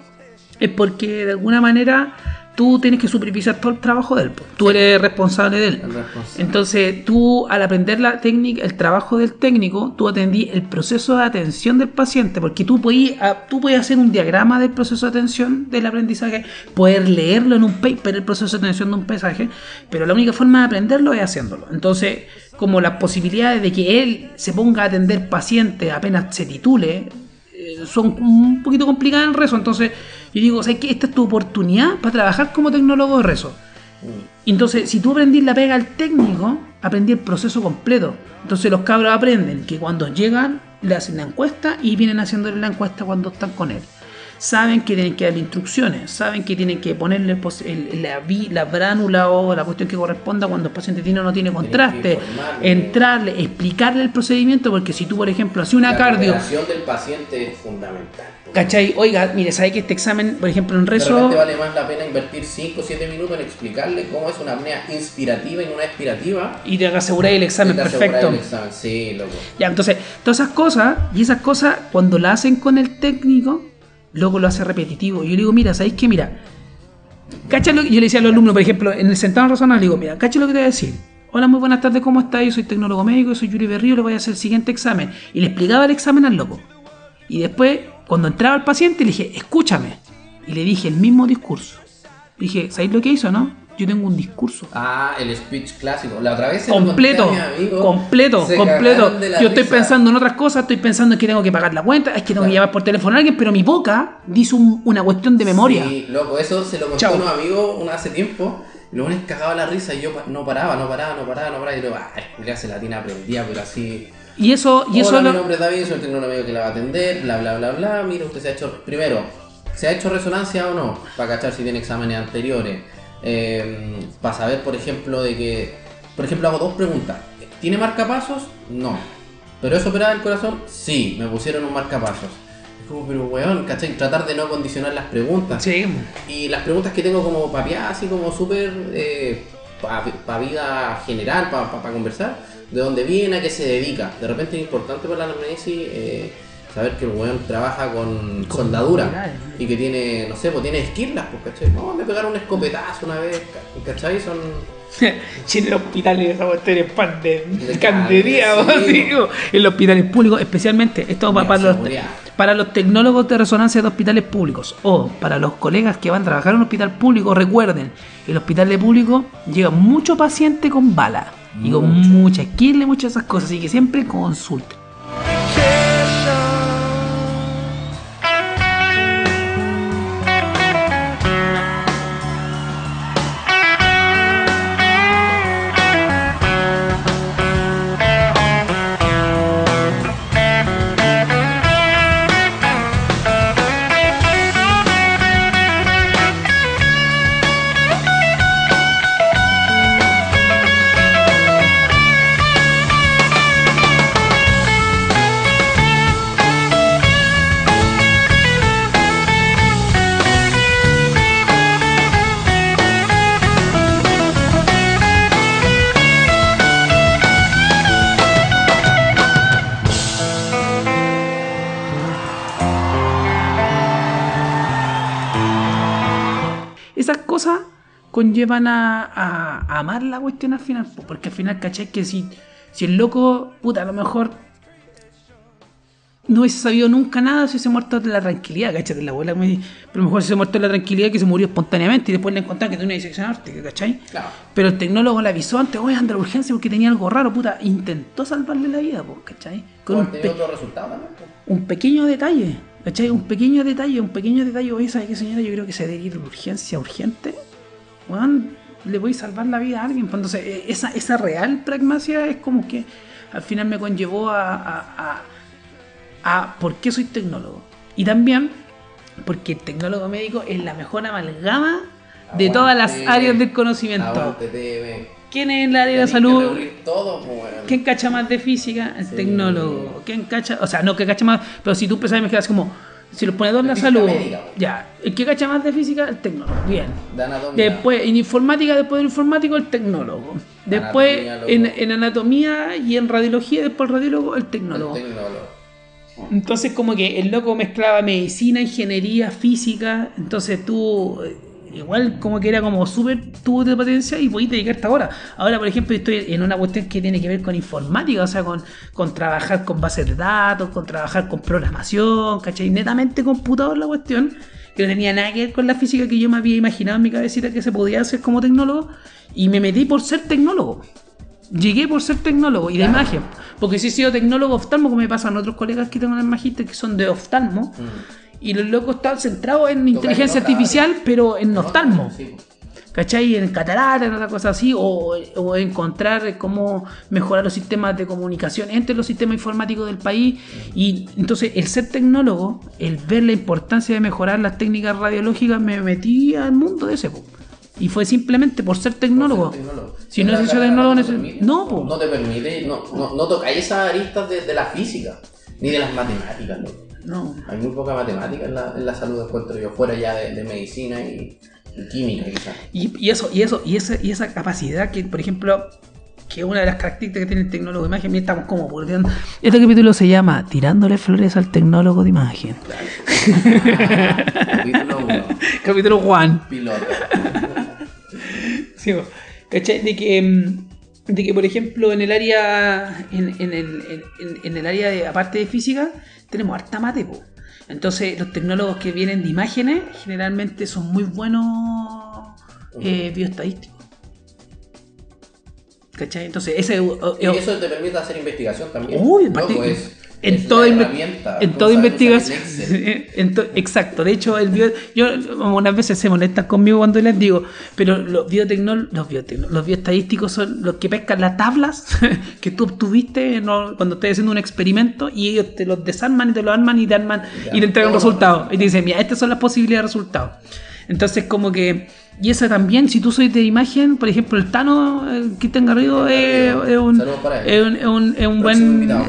es porque de alguna manera tú tienes que supervisar todo el trabajo de él. Tú eres responsable de él. Responsable. Entonces, tú al aprender la técnica, el trabajo del técnico, tú atendí el proceso de atención del paciente, porque tú podías, ah, tú podías hacer un diagrama del proceso de atención del aprendizaje, poder leerlo en un paper, el proceso de atención de un paisaje, pero la única forma de aprenderlo es haciéndolo. Entonces, como las posibilidades de que él se ponga a atender pacientes apenas se titule, son un poquito complicadas en rezo. Entonces, yo digo, ¿sabes qué? Esta es tu oportunidad para trabajar como tecnólogo de rezo. Entonces, si tú aprendís la pega al técnico, aprendí el proceso completo. Entonces los cabros aprenden que cuando llegan, le hacen la encuesta y vienen haciéndole la encuesta cuando están con él. Saben que tienen que darle instrucciones, saben que tienen que ponerle el- la, la bránula o la cuestión que corresponda cuando el paciente tiene o no tiene contraste, entrarle, explicarle el procedimiento, porque si tú, por ejemplo, haces una la cardio, cooperación del paciente es fundamental. ¿cachai? Oiga, mire, ¿sabe que este examen, por ejemplo, en De rezo... repente vale más la pena invertir 5 o 7 minutos en explicarle cómo es una apnea inspirativa y no una expirativa. Y te asegurar el examen te perfecto. el examen. Sí, loco. Ya, entonces, todas esas cosas, y esas cosas, cuando la hacen con el técnico, luego lo hace repetitivo. Y yo le digo, mira, ¿sabéis qué? Mira, cacha yo le decía a los alumnos, por ejemplo, en el sentado razonable, le digo, mira, cacha lo que te voy a decir. Hola, muy buenas tardes, ¿cómo estás? Yo soy tecnólogo médico, soy Yuri Berrío, le voy a hacer el siguiente examen. Y le explicaba el examen al loco. Y después, cuando entraba el paciente, le dije, escúchame. Y le dije el mismo discurso. Dije, ¿sabéis lo que hizo, no? Yo tengo un discurso. Ah, el speech clásico. La otra vez se lo Completo, amigo, completo, se completo. Yo estoy risa. pensando en otras cosas, estoy pensando en que tengo que pagar la cuenta, es que tengo que Claro. llamar por teléfono a alguien, pero mi boca dice un- una cuestión de memoria. Sí, loco, eso se lo Chao. a unos amigos una- hace tiempo. Y Los buenos cagaban la risa y yo no paraba, no paraba, no paraba, no paraba. Y yo, Julia se la tiene aprendida, pero así. Y eso, y eso Hola, lo- mi nombre es David, soy el amigo que la va a atender, bla, bla, bla, bla. Mira, usted se ha hecho. Primero, ¿se ha hecho resonancia o no? Para cachar si tiene exámenes anteriores. Eh, para saber, por ejemplo, de que. Por ejemplo, hago dos preguntas. ¿Tiene marcapasos? No. ¿Pero es operada del corazón? Sí, me pusieron un marcapasos. Es como, pero weón, ¿cachai? Tratar de no condicionar las preguntas. Sí. Y las preguntas que tengo como papiadas, así como súper para vida general, para conversar, de dónde viene, a qué se dedica. De repente es importante para la anamnesis eh, saber que el weón trabaja con, Con soldadura y que tiene, no sé, pues tiene esquirlas, pues, ¿cachai? No, me pegaron un escopetazo una vez, ca- ¿cachai? Son... Chile, los hospitales, esa cuestión es pan de De candería, sí. o en los hospitales públicos, especialmente, esto para los, para los tecnólogos de resonancia de hospitales públicos o para los colegas que van a trabajar en un hospital público, recuerden, el hospital de público llega mucho paciente con bala y con mucha esquirle, muchas de esas cosas, así que siempre consulten. Conllevan a, a- a amar la cuestión al final, po, porque al final, ¿cachai? Que si, si el loco, puta, a lo mejor no hubiese sabido nunca nada si hubiese muerto de la tranquilidad, ¿cachai? La abuela me pero a lo mejor si se muerto de la tranquilidad que se murió espontáneamente y después le encontraron que tenía una disección aórtica, ¿cachai? Claro. Pero el tecnólogo le avisó antes, oye, anda a la urgencia porque tenía algo raro, puta, intentó salvarle la vida, po, ¿cachai? Con ¿O un, pe- otro resultado un pequeño detalle, ¿cachai? Un pequeño detalle, un pequeño detalle, oye, ¿sabes qué señora? Yo creo que se debe ir de urgencia urgente. Le voy a salvar la vida a alguien. Pues Entonces, eh, esa, esa real pragmacia es como que al final me conllevó a, a, a, a por qué soy tecnólogo. Y también porque el tecnólogo médico es la mejor amalgama de todas las áreas del conocimiento. Aguante. ¿Quién es el área de la salud? todo, pues. ¿Quién cacha más de física? El Sí. tecnólogo. ¿Quién cacha? O sea, no que cacha más, pero si tú a imaginar así como, si los pone dos en la salud, médica, po. ya. El que cacha más de física, el tecnólogo. Bien. De anatomía. Después, en informática, después del informático, el tecnólogo. Después, Anatomía, en, en anatomía y en radiología, después el radiólogo, el El tecnólogo. tecnólogo. Entonces como que el loco mezclaba medicina, ingeniería, física, entonces tú igual como que era como súper tubo de potencia y podías dedicarte ahora. Ahora por ejemplo estoy en una cuestión que tiene que ver con informática, o sea, con, con trabajar con bases de datos, con trabajar con programación, ¿cachai? Netamente computador la cuestión, que no tenía nada que ver con la física que yo me había imaginado en mi cabecita que se podía hacer como tecnólogo y me metí por ser tecnólogo. Llegué por ser tecnólogo y de Claro. imagen. Porque si he sido tecnólogo oftalmo, como me pasan otros colegas que tengo en el magíster que son de oftalmo, Mm. Y los locos están centrados en inteligencia artificial, pero en oftalmo. Sí, pues. ¿Cachai? En catarata, en otra cosa así, o, o encontrar cómo mejorar los sistemas de comunicación entre los sistemas informáticos del país. Y entonces, el ser tecnólogo, el ver la importancia de mejorar las técnicas radiológicas, me metí al mundo de ese. po. Y fue simplemente por ser tecnólogo. Por ser tecnólogo. Si no carrera tecnólogo, no permite. no, po. No te permite, no, no, no tocáis esas aristas de, de la física, ni de las matemáticas, loco. No. Hay muy poca matemática en la, en la salud, encuentro yo, fuera ya de, de medicina y, y química, quizás. Y, y eso, y eso, y esa, y esa capacidad que, por ejemplo, que una de las características que tiene el tecnólogo de imagen, mira, estamos como bordeando. Este capítulo se llama Tirándole flores al tecnólogo de imagen. Capítulo 1, Capítulo Juan. piloto. Sí. De que, mm, de que, por ejemplo, en el área, en, en el, en- en- en el área de, aparte de física, tenemos harta mate, po. Entonces, los tecnólogos que vienen de imágenes, generalmente son muy buenos eh, bioestadístico. ¿Cachai? Entonces, ese es Y eso te permite hacer investigación también. Uy, Loco, aparte, es, en es toda, en toda investigación. Excel. en to- exacto, de hecho, el bio, yo unas veces se molestan conmigo cuando les digo, pero los biotecnol, los, los bioestadísticos son los que pescan las tablas que tú obtuviste ¿no? cuando estás haciendo un experimento y ellos te los desarman y te lo arman y te arman Ya, y te entregan los resultados. Y te dicen, mira, estas son las posibilidades de resultados. Entonces, como que. Y esa también, si tú sois de imagen, por ejemplo, el Tano, el Cristian Garrido, es, Garrido. es un, es un, es un, es un buen invitado,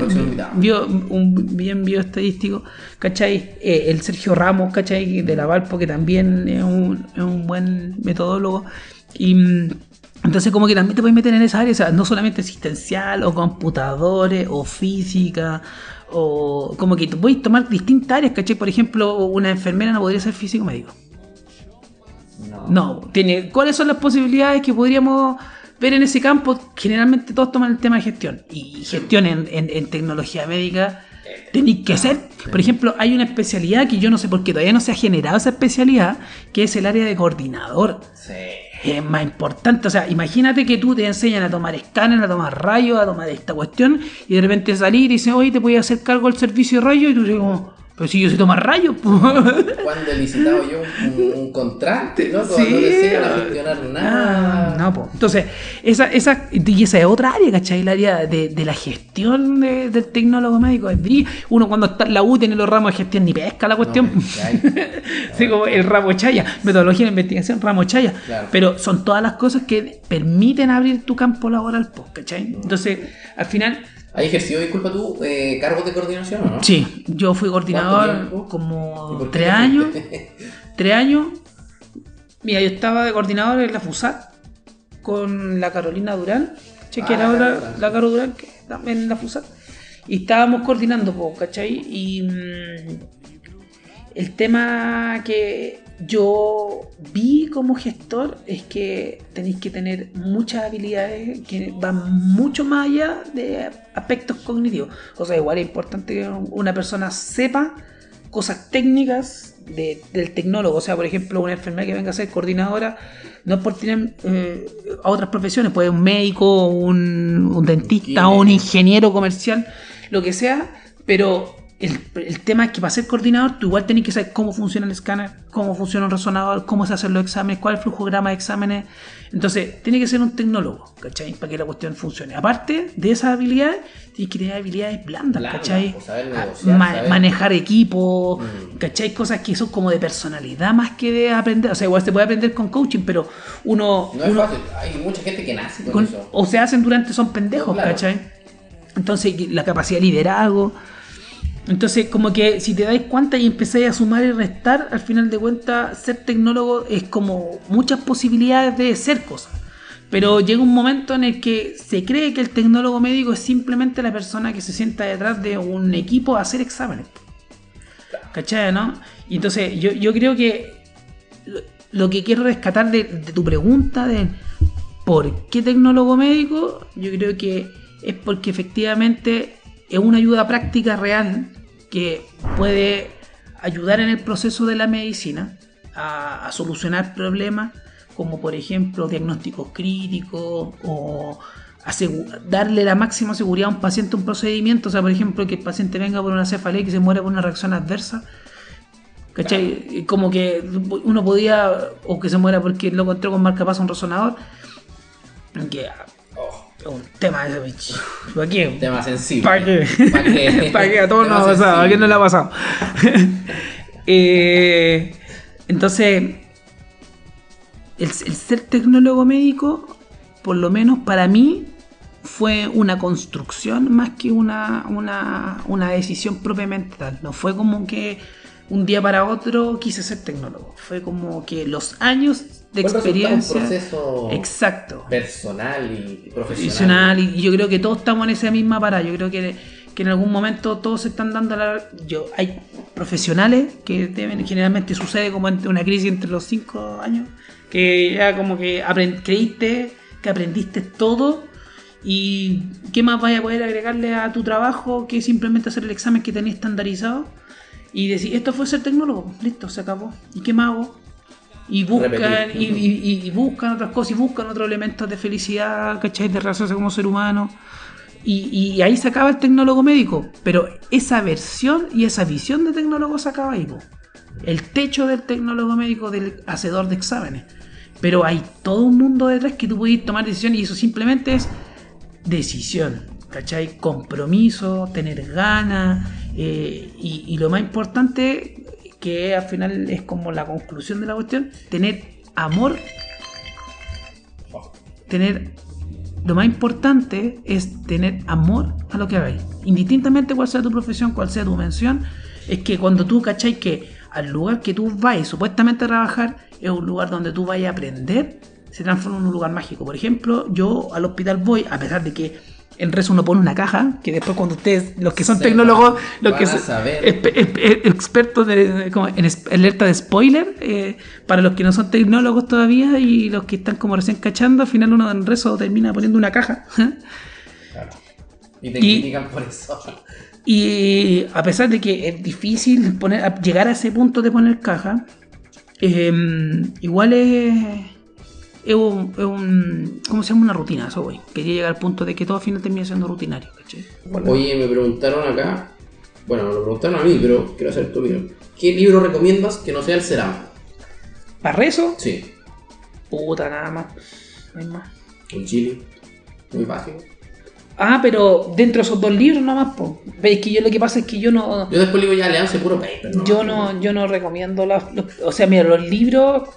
bio- un bien bioestadístico, ¿cachai? Eh, el Sergio Ramos, ¿cachai? De la Valpo, que también es un, es un buen metodólogo. Y mm, entonces como que también te puedes meter en esa área, o sea, no solamente existencial, o computadores, o física, o como que tú puedes tomar distintas áreas, ¿cachai? Por ejemplo, una enfermera no podría ser físico médico. No. No, tiene, ¿cuáles son las posibilidades que podríamos ver en ese campo? Generalmente todos toman el tema de gestión. Y gestión en, en- en tecnología médica tenéis que hacer. Por ejemplo, hay una especialidad que yo no sé por qué todavía no se ha generado esa especialidad, que es el área de coordinador. Sí. Es más importante, o sea, imagínate que tú te enseñan a tomar escáner, a tomar rayos, a tomar esta cuestión, y de repente salir y dicen, oye, te voy a hacer cargo del servicio de rayos, y tú dices, como, pero si yo sé tomar rayos, pues. Cuando he licitado yo un, un, contrato, ¿no? Sí. No a gestionar nada. Ah, no. Entonces, esa, esa, y esa es otra área, ¿cachai? El área de, de la gestión de- del tecnólogo médico. Uno cuando está en la U tiene los ramos de gestión ni pesca la cuestión. No. Así como el ramo chaya, metodología de investigación, ramo chaya. Claro. Pero son todas las cosas que permiten abrir tu campo laboral, po, ¿cachai? Entonces, al final, ¿Has ejercido, disculpa tú, eh, cargos de coordinación o no? sí, yo fui ¿Cuánto coordinador como tres años. tres años. Mira, yo estaba de coordinador en la FUSAT con la Carolina Durán, che, que Ah, era la Caro Durán. la Caro Durán, que también en la FUSAT. Y estábamos coordinando, po, ¿cachai? Y mm, el tema que yo vi como gestor es que tenéis que tener muchas habilidades que van mucho más allá de aspectos cognitivos. O sea, igual es importante que una persona sepa cosas técnicas de- del tecnólogo. O sea, por ejemplo, una enfermera que venga a ser coordinadora, no es por tener eh, a otras profesiones, puede un médico, un, un dentista, Un un ingeniero comercial, lo que sea, pero el, el tema es que para ser coordinador tú igual tenés que saber cómo funciona el escáner, cómo funciona un resonador, cómo se hacen los exámenes, cuál es el flujograma de exámenes. Entonces, tiene que ser un tecnólogo, ¿cachai? Para que la cuestión funcione. Aparte de esas habilidades, tienes que tener habilidades blandas, ¿cachai? pues, saber Ah, negociar, ma- saber- manejar equipo, Mm. ¿cachai? Cosas que son como de personalidad más que de aprender. O sea, igual se puede aprender con coaching, pero uno... No es uno- fácil. Hay mucha gente que nace con, con- eso. o se hacen durante son pendejos, Claro. ¿cachai? Entonces, la capacidad de liderazgo. Entonces, como que si te dais cuenta y empezáis a sumar y restar, al final de cuentas, ser tecnólogo es como muchas posibilidades de ser cosas. Pero llega un momento en el que se cree que el tecnólogo médico es simplemente la persona que se sienta detrás de un equipo a hacer exámenes. ¿Cachai, no? Y entonces yo, yo creo que lo, que quiero rescatar de tu pregunta de por qué tecnólogo médico, yo creo que es porque efectivamente es una ayuda práctica real que puede ayudar en el proceso de la medicina a, a solucionar problemas como por ejemplo diagnósticos críticos o darle la máxima seguridad a un paciente a un procedimiento, o sea, por ejemplo, que el paciente venga por una cefalea y que se muera por una reacción adversa, ¿Cachai? Como que uno podía, o que se muera porque lo encontró con marcapaso un resonador. Que un tema ese, bicho. ¿Para qué? tema sensible. ¿Para qué? ¿Para qué? ¿Para qué? A todos nos ha pasado, ¿a quién no le ha pasado? Eh, entonces, el, el ser tecnólogo médico, por lo menos para mí, fue una construcción más que una, una, una decisión propiamente tal. No fue como que un día para otro quise ser tecnólogo. Fue como que los años de de un experiencia. proceso Exacto personal y profesional. profesional y yo creo que todos estamos en esa misma parada. Yo creo que, que en algún momento todos se están dando la... Yo, hay profesionales que deben, generalmente sucede como entre una crisis entre los cinco años, que ya como que aprend- creíste que aprendiste todo y qué más vaya a poder agregarle a tu trabajo que simplemente hacer el examen que tenías estandarizado y decir, esto fue ser tecnólogo, listo, se acabó. ¿Y qué más hago? Y buscan y, y- y buscan otras cosas y buscan otros elementos de felicidad, ¿cachai? De relacionarse como ser humano. Y, y ahí se acaba el tecnólogo médico. Pero esa versión y esa visión de tecnólogo se acaba ahí. po. El techo del tecnólogo médico, del hacedor de exámenes. Pero hay todo un mundo detrás que tú puedes tomar decisiones y eso simplemente es decisión, ¿cachai? Compromiso, tener ganas eh, y, y lo más importante, que al final es como la conclusión de la cuestión, tener amor, tener... Lo más importante es tener amor a lo que hagáis. Indistintamente cuál sea tu profesión, cuál sea tu mención, es que cuando tú cachai que al lugar que tú vas supuestamente a trabajar es un lugar donde tú vayas a aprender, se transforma en un lugar mágico. Por ejemplo, yo al hospital voy, a pesar de que en rezo uno pone una caja, que después cuando ustedes, los que son tecnólogos, los que son espe- expertos de, como en alerta de spoiler, eh, para los que no son tecnólogos todavía y los que están como recién cachando, al final uno en rezo termina poniendo una caja. Claro. Y te Y- critican por eso. Y a pesar de que es difícil poner, llegar a ese punto de poner caja, eh, igual es, es, un, es un- ¿Cómo se llama? Una rutina, eso voy. Quería llegar al punto de que todo al final termina siendo rutinario. ¿cachai? Oye, me preguntaron acá, bueno, me lo preguntaron a mí, pero quiero hacer tu opinión. ¿Qué libro recomiendas que no sea el Ceramo? ¿Para rezo? Sí, Puta, nada más. No hay más. el Chile. Muy básico. Ah, pero dentro de esos dos libros nomás, po. Veis que yo lo que pasa es que yo no. Yo después le digo ya, leanse puro paper. ¿no? Yo no, yo no recomiendo los- O sea, mira, los libros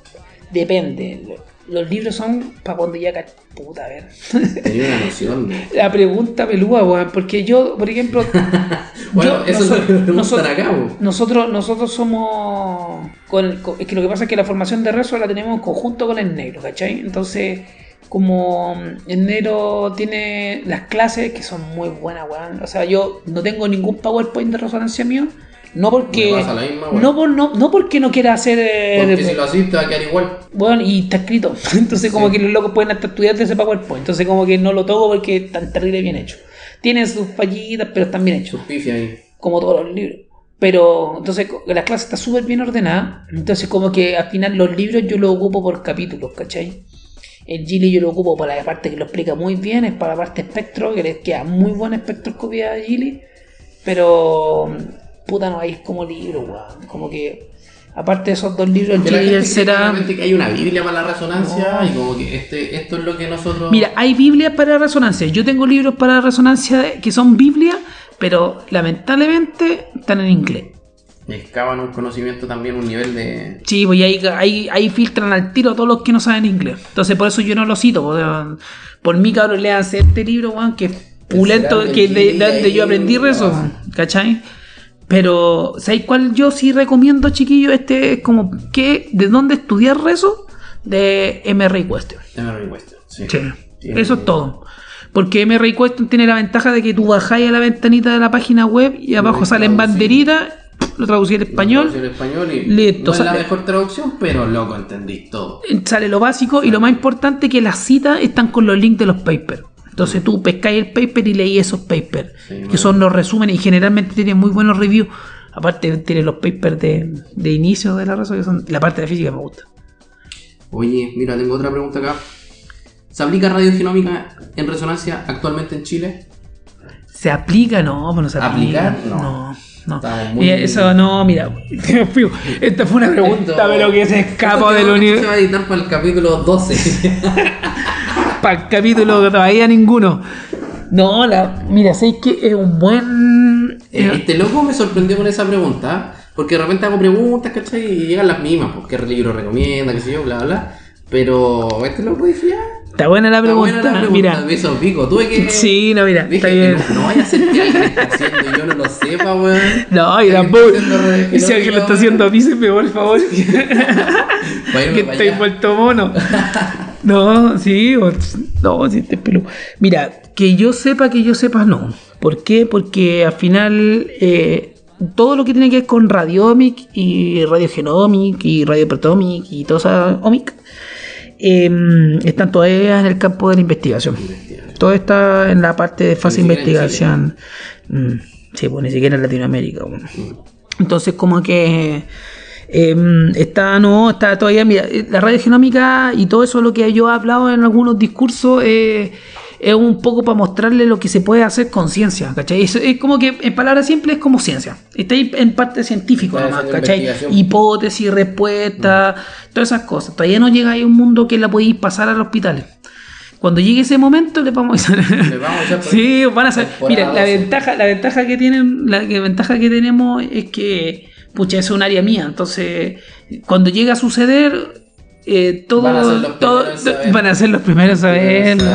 depende. Los, libros son para cuando ya puta, a ver. Tenía una noción. La pregunta pelúa, weón, porque yo, por ejemplo, Bueno, yo- eso es lo que nosotros, acá, nosotros, nosotros somos, con, con- es que lo que pasa es que la formación de rezo la tenemos en conjunto con el negro, ¿cachai? Entonces, como el negro tiene las clases que son muy buenas, weón, o sea, yo no tengo ningún PowerPoint de resonancia mío, no porque, Me pasa la misma, weón. no, por, no, no porque no quiera hacer, eh, Porque si lo haces te va a quedar igual. bueno, y está escrito. Entonces, como que los locos pueden hasta estudiar de ese PowerPoint. Entonces, como que no lo toco porque están terrible bien hecho. Tienen sus fallitas, pero están bien hechos. Sus pifias ahí. Como todos los libros. Pero, entonces, la clase está súper bien ordenada. Entonces, como que al final los libros yo los ocupo por capítulos, ¿cachai? El Gili yo lo ocupo para la parte que lo explica muy bien, es para la parte espectro, que les queda muy buena espectroscopía a Gili. Pero, puta, no hay como libro, weón. Como que, aparte de esos dos libros, el la Gili y el será. que hay una Biblia para la resonancia y como que este, esto es lo que nosotros... Mira, hay Biblias para resonancia. Yo tengo libros para resonancia de- que son Biblias, pero lamentablemente están en inglés. excavan un conocimiento también, un nivel de... Sí, pues y ahí, ahí, ahí filtran al tiro a todos los que no saben inglés. Entonces, por eso yo no lo cito. Por, por mí, cabrón, léanse este libro, weón, que es pulento, que de, de- yo aprendí la rezo. ¿cachai? Pero, ¿sabéis cuál yo sí recomiendo, chiquillos? Este es como que, ¿de dónde estudiar rezo? De MRI Question. Emery Western, sí. Eso es todo. Porque MRI Question tiene la ventaja de que tú bajáis a la ventanita de la página web y abajo Lo salen banderitas, lo traducí al español, Traducción en español y Listo, no es la mejor traducción, pero loco, entendís todo. sale lo básico y lo más importante que las citas están con los links de los papers. Entonces tú pescáis el paper y leí esos papers, Sí, que bueno. son los resúmenes y generalmente tienen muy buenos reviews. Aparte tiene los papers de, de inicio de la razón, que son la parte de física me gusta. Oye, mira, tengo otra pregunta acá. ¿Se aplica radiogenómica en resonancia actualmente en Chile? ¿Se aplica? No, pues no se aplica. ¿Aplicar? No. No, no. Muy- Mira, Eso no, mira. Esta fue una pregunta, Esto- pero que se escapó esto del que Se universo. va a editar para el capítulo 12. Para el capítulo que todavía ninguno. No, la, mira, sé que es un buen. eh, este loco me sorprendió con esa pregunta. Porque de repente hago preguntas, ¿cachai? Y llegan las mismas. Pues, ¿Qué libro recomienda? ¿Qué sé yo? Bla, bla. Pero este loco dice ya. está buena la Está pregunta. buena la pregunta. Mira. Me hizo pico. Tuve que. Sí, no, mira, Dije está bien. no, no vaya a ser que alguien está haciendo y yo no lo sepa, weón. No, y tampoco. Y si alguien lo está haciendo, avíseme, por favor. Que estoy vuelto mono. No, sí, no, sí, te pelo. Mira, que yo sepa, que yo sepa, no. ¿Por qué? Porque al final eh, todo lo que tiene que ver con radiomic y radiogenomic y radioprotomic y toda esa omic eh, están todavía en el campo de la investigación. Todo está en la parte de fase de investigación. Mm, sí, pues ni siquiera en Latinoamérica. bueno. Entonces, como que Eh, está, no, está todavía, mira, eh, la radiogenómica y todo eso lo que yo he hablado en algunos discursos eh, es un poco para mostrarle lo que se puede hacer con ciencia, ¿cachai? Es, es como que en palabras simples es como ciencia. Está ahí en parte científico haciendo ¿cachai? Hipótesis, respuesta, todas esas cosas. Todavía no llega ahí un mundo que la podéis pasar a los hospitales. Cuando llegue ese momento, le vamos a Le vamos a echar por- Sí, van a temporada Mira, la 12. ventaja, la ventaja que tienen, la ventaja que tenemos es que, pucha, es un área mía. Entonces, cuando llega a suceder, eh, todo, Van a ser los todo- primeros van a ser los primeros a verlo.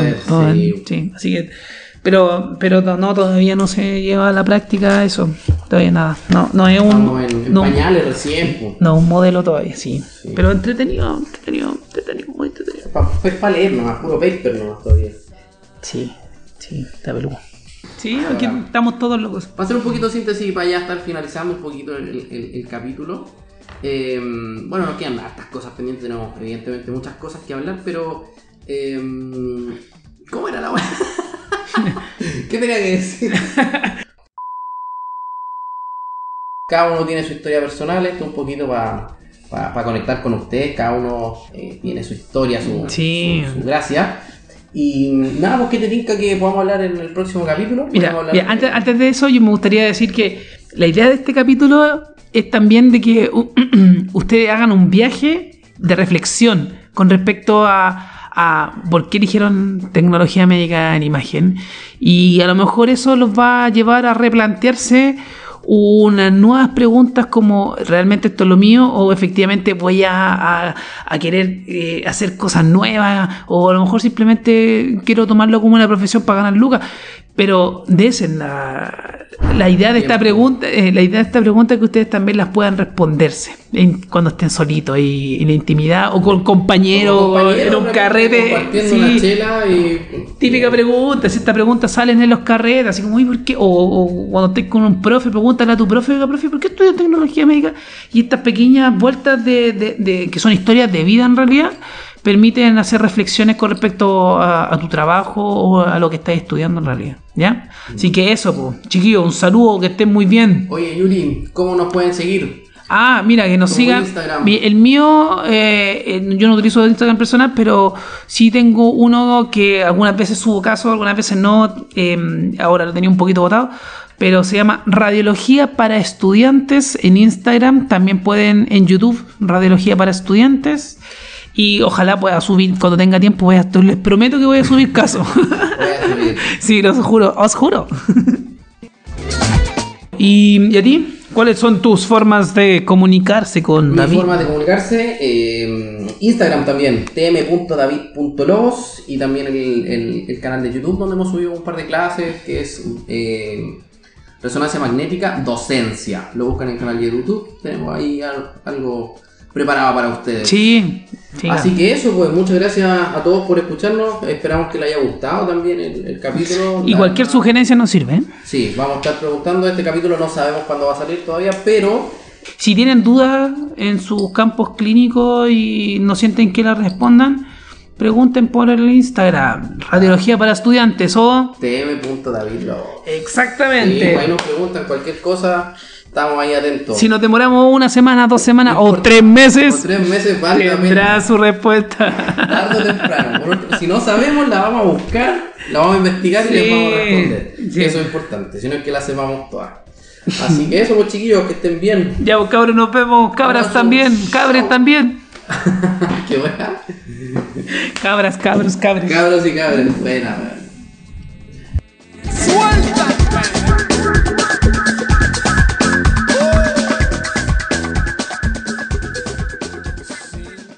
sí. sí, así que, pero, pero no, todavía no se lleva a la práctica eso. Todavía nada. No, no es un, en, en no, pañales recién. no, un modelo todavía, sí. Sí. Pero entretenido, entretenido, entretenido, muy entretenido. Para leer nomás, puro paper nomás todavía. Sí, sí, está peludo. Sí, aquí estamos todos locos. Para hacer un poquito de síntesis y para ya estar finalizando un poquito el, el- el capítulo. eh, bueno, nos quedan hartas cosas pendientes, tenemos evidentemente muchas cosas que hablar, pero. eh, ¿Cómo era la weá? ¿Qué tenía que decir? Cada uno tiene su historia personal, esto un poquito para conectar con ustedes, cada uno eh, tiene su historia, su, Sí. su- su gracia. Y nada, pues que te tinca que podamos hablar en el próximo capítulo. Mira, de- antes, antes de eso, yo me gustaría decir que la idea de este capítulo es también de que ustedes hagan un viaje de reflexión con respecto a, a por qué eligieron tecnología médica en imagen. Y a lo mejor eso los va a llevar a replantearse unas nuevas preguntas como ¿realmente esto es lo mío? o efectivamente voy a, a- querer eh, hacer cosas nuevas o a lo mejor simplemente quiero tomarlo como una profesión para ganar lucas. Pero de esa es la, la idea de esta pregunta, eh, la idea de esta pregunta es que ustedes también las puedan responderse en- cuando estén solitos y en la intimidad o con compañeros Como compañeros, en un carrete. Sí. una chela y. Típica pregunta, si esta pregunta salen en los carretes, así como, "Uy, ¿por qué? O, o cuando estés con un profe, pregúntale a tu profe, oiga, profe, ¿por qué estudias tecnología médica? Y estas pequeñas vueltas de, de- de- que son historias de vida en realidad, permiten hacer reflexiones con respecto a, a tu trabajo o a lo que estás estudiando en realidad, ¿ya? Así que eso, pues, chiquillos, un saludo, que estén muy bien. Oye, Yuri, ¿cómo nos pueden seguir? Ah, mira, que nos sigan. El mío, eh, eh, yo no utilizo el Instagram personal, pero sí tengo uno que algunas veces subo casos, algunas veces no. eh, ahora lo tenía un poquito botado. Pero se llama Radiología para Estudiantes en Instagram. También pueden en YouTube, Radiología para Estudiantes. Y ojalá pueda subir, cuando tenga tiempo, voy a, les prometo que voy a subir casos. Voy a subir. sí, los juro, os juro. ¿Y, y a ti? ¿Cuáles son tus formas de comunicarse con Mi David? forma de comunicarse, eh, Instagram también, tm.david.lobos y también el, el- el canal de YouTube donde hemos subido un par de clases que es eh, Resonancia Magnética Docencia. Lo buscan en el canal de YouTube, tenemos ahí al- algo preparado para ustedes. Sí, sí. Así que eso, pues muchas gracias a todos por escucharnos. Esperamos que les haya gustado también el, el capítulo. y La- cualquier sugerencia nos sirve. ¿eh? Sí, vamos a estar preguntando. Este capítulo no sabemos cuándo va a salir todavía, pero Si tienen dudas en sus campos clínicos y no sienten que las respondan, pregunten por el Instagram, Radiología para Estudiantes o... tm.davidlo. Exactamente. Sí, bueno, preguntan cualquier cosa, estamos ahí atentos. Si nos demoramos una semana, dos semanas No o tres meses, tres meses vale la tendrá su respuesta. Tarde o temprano. Si no sabemos, la vamos a buscar, la vamos a investigar y les vamos a responder. sí. Eso es importante, si no es que la sepamos todas. Así que eso, pues chiquillos, que estén bien. ya, pues, cabros, nos vemos. Cabras también, cabres Chao. también. Qué buena. Cabras, cabros, cabres. Cabros y cabras, buena, buena.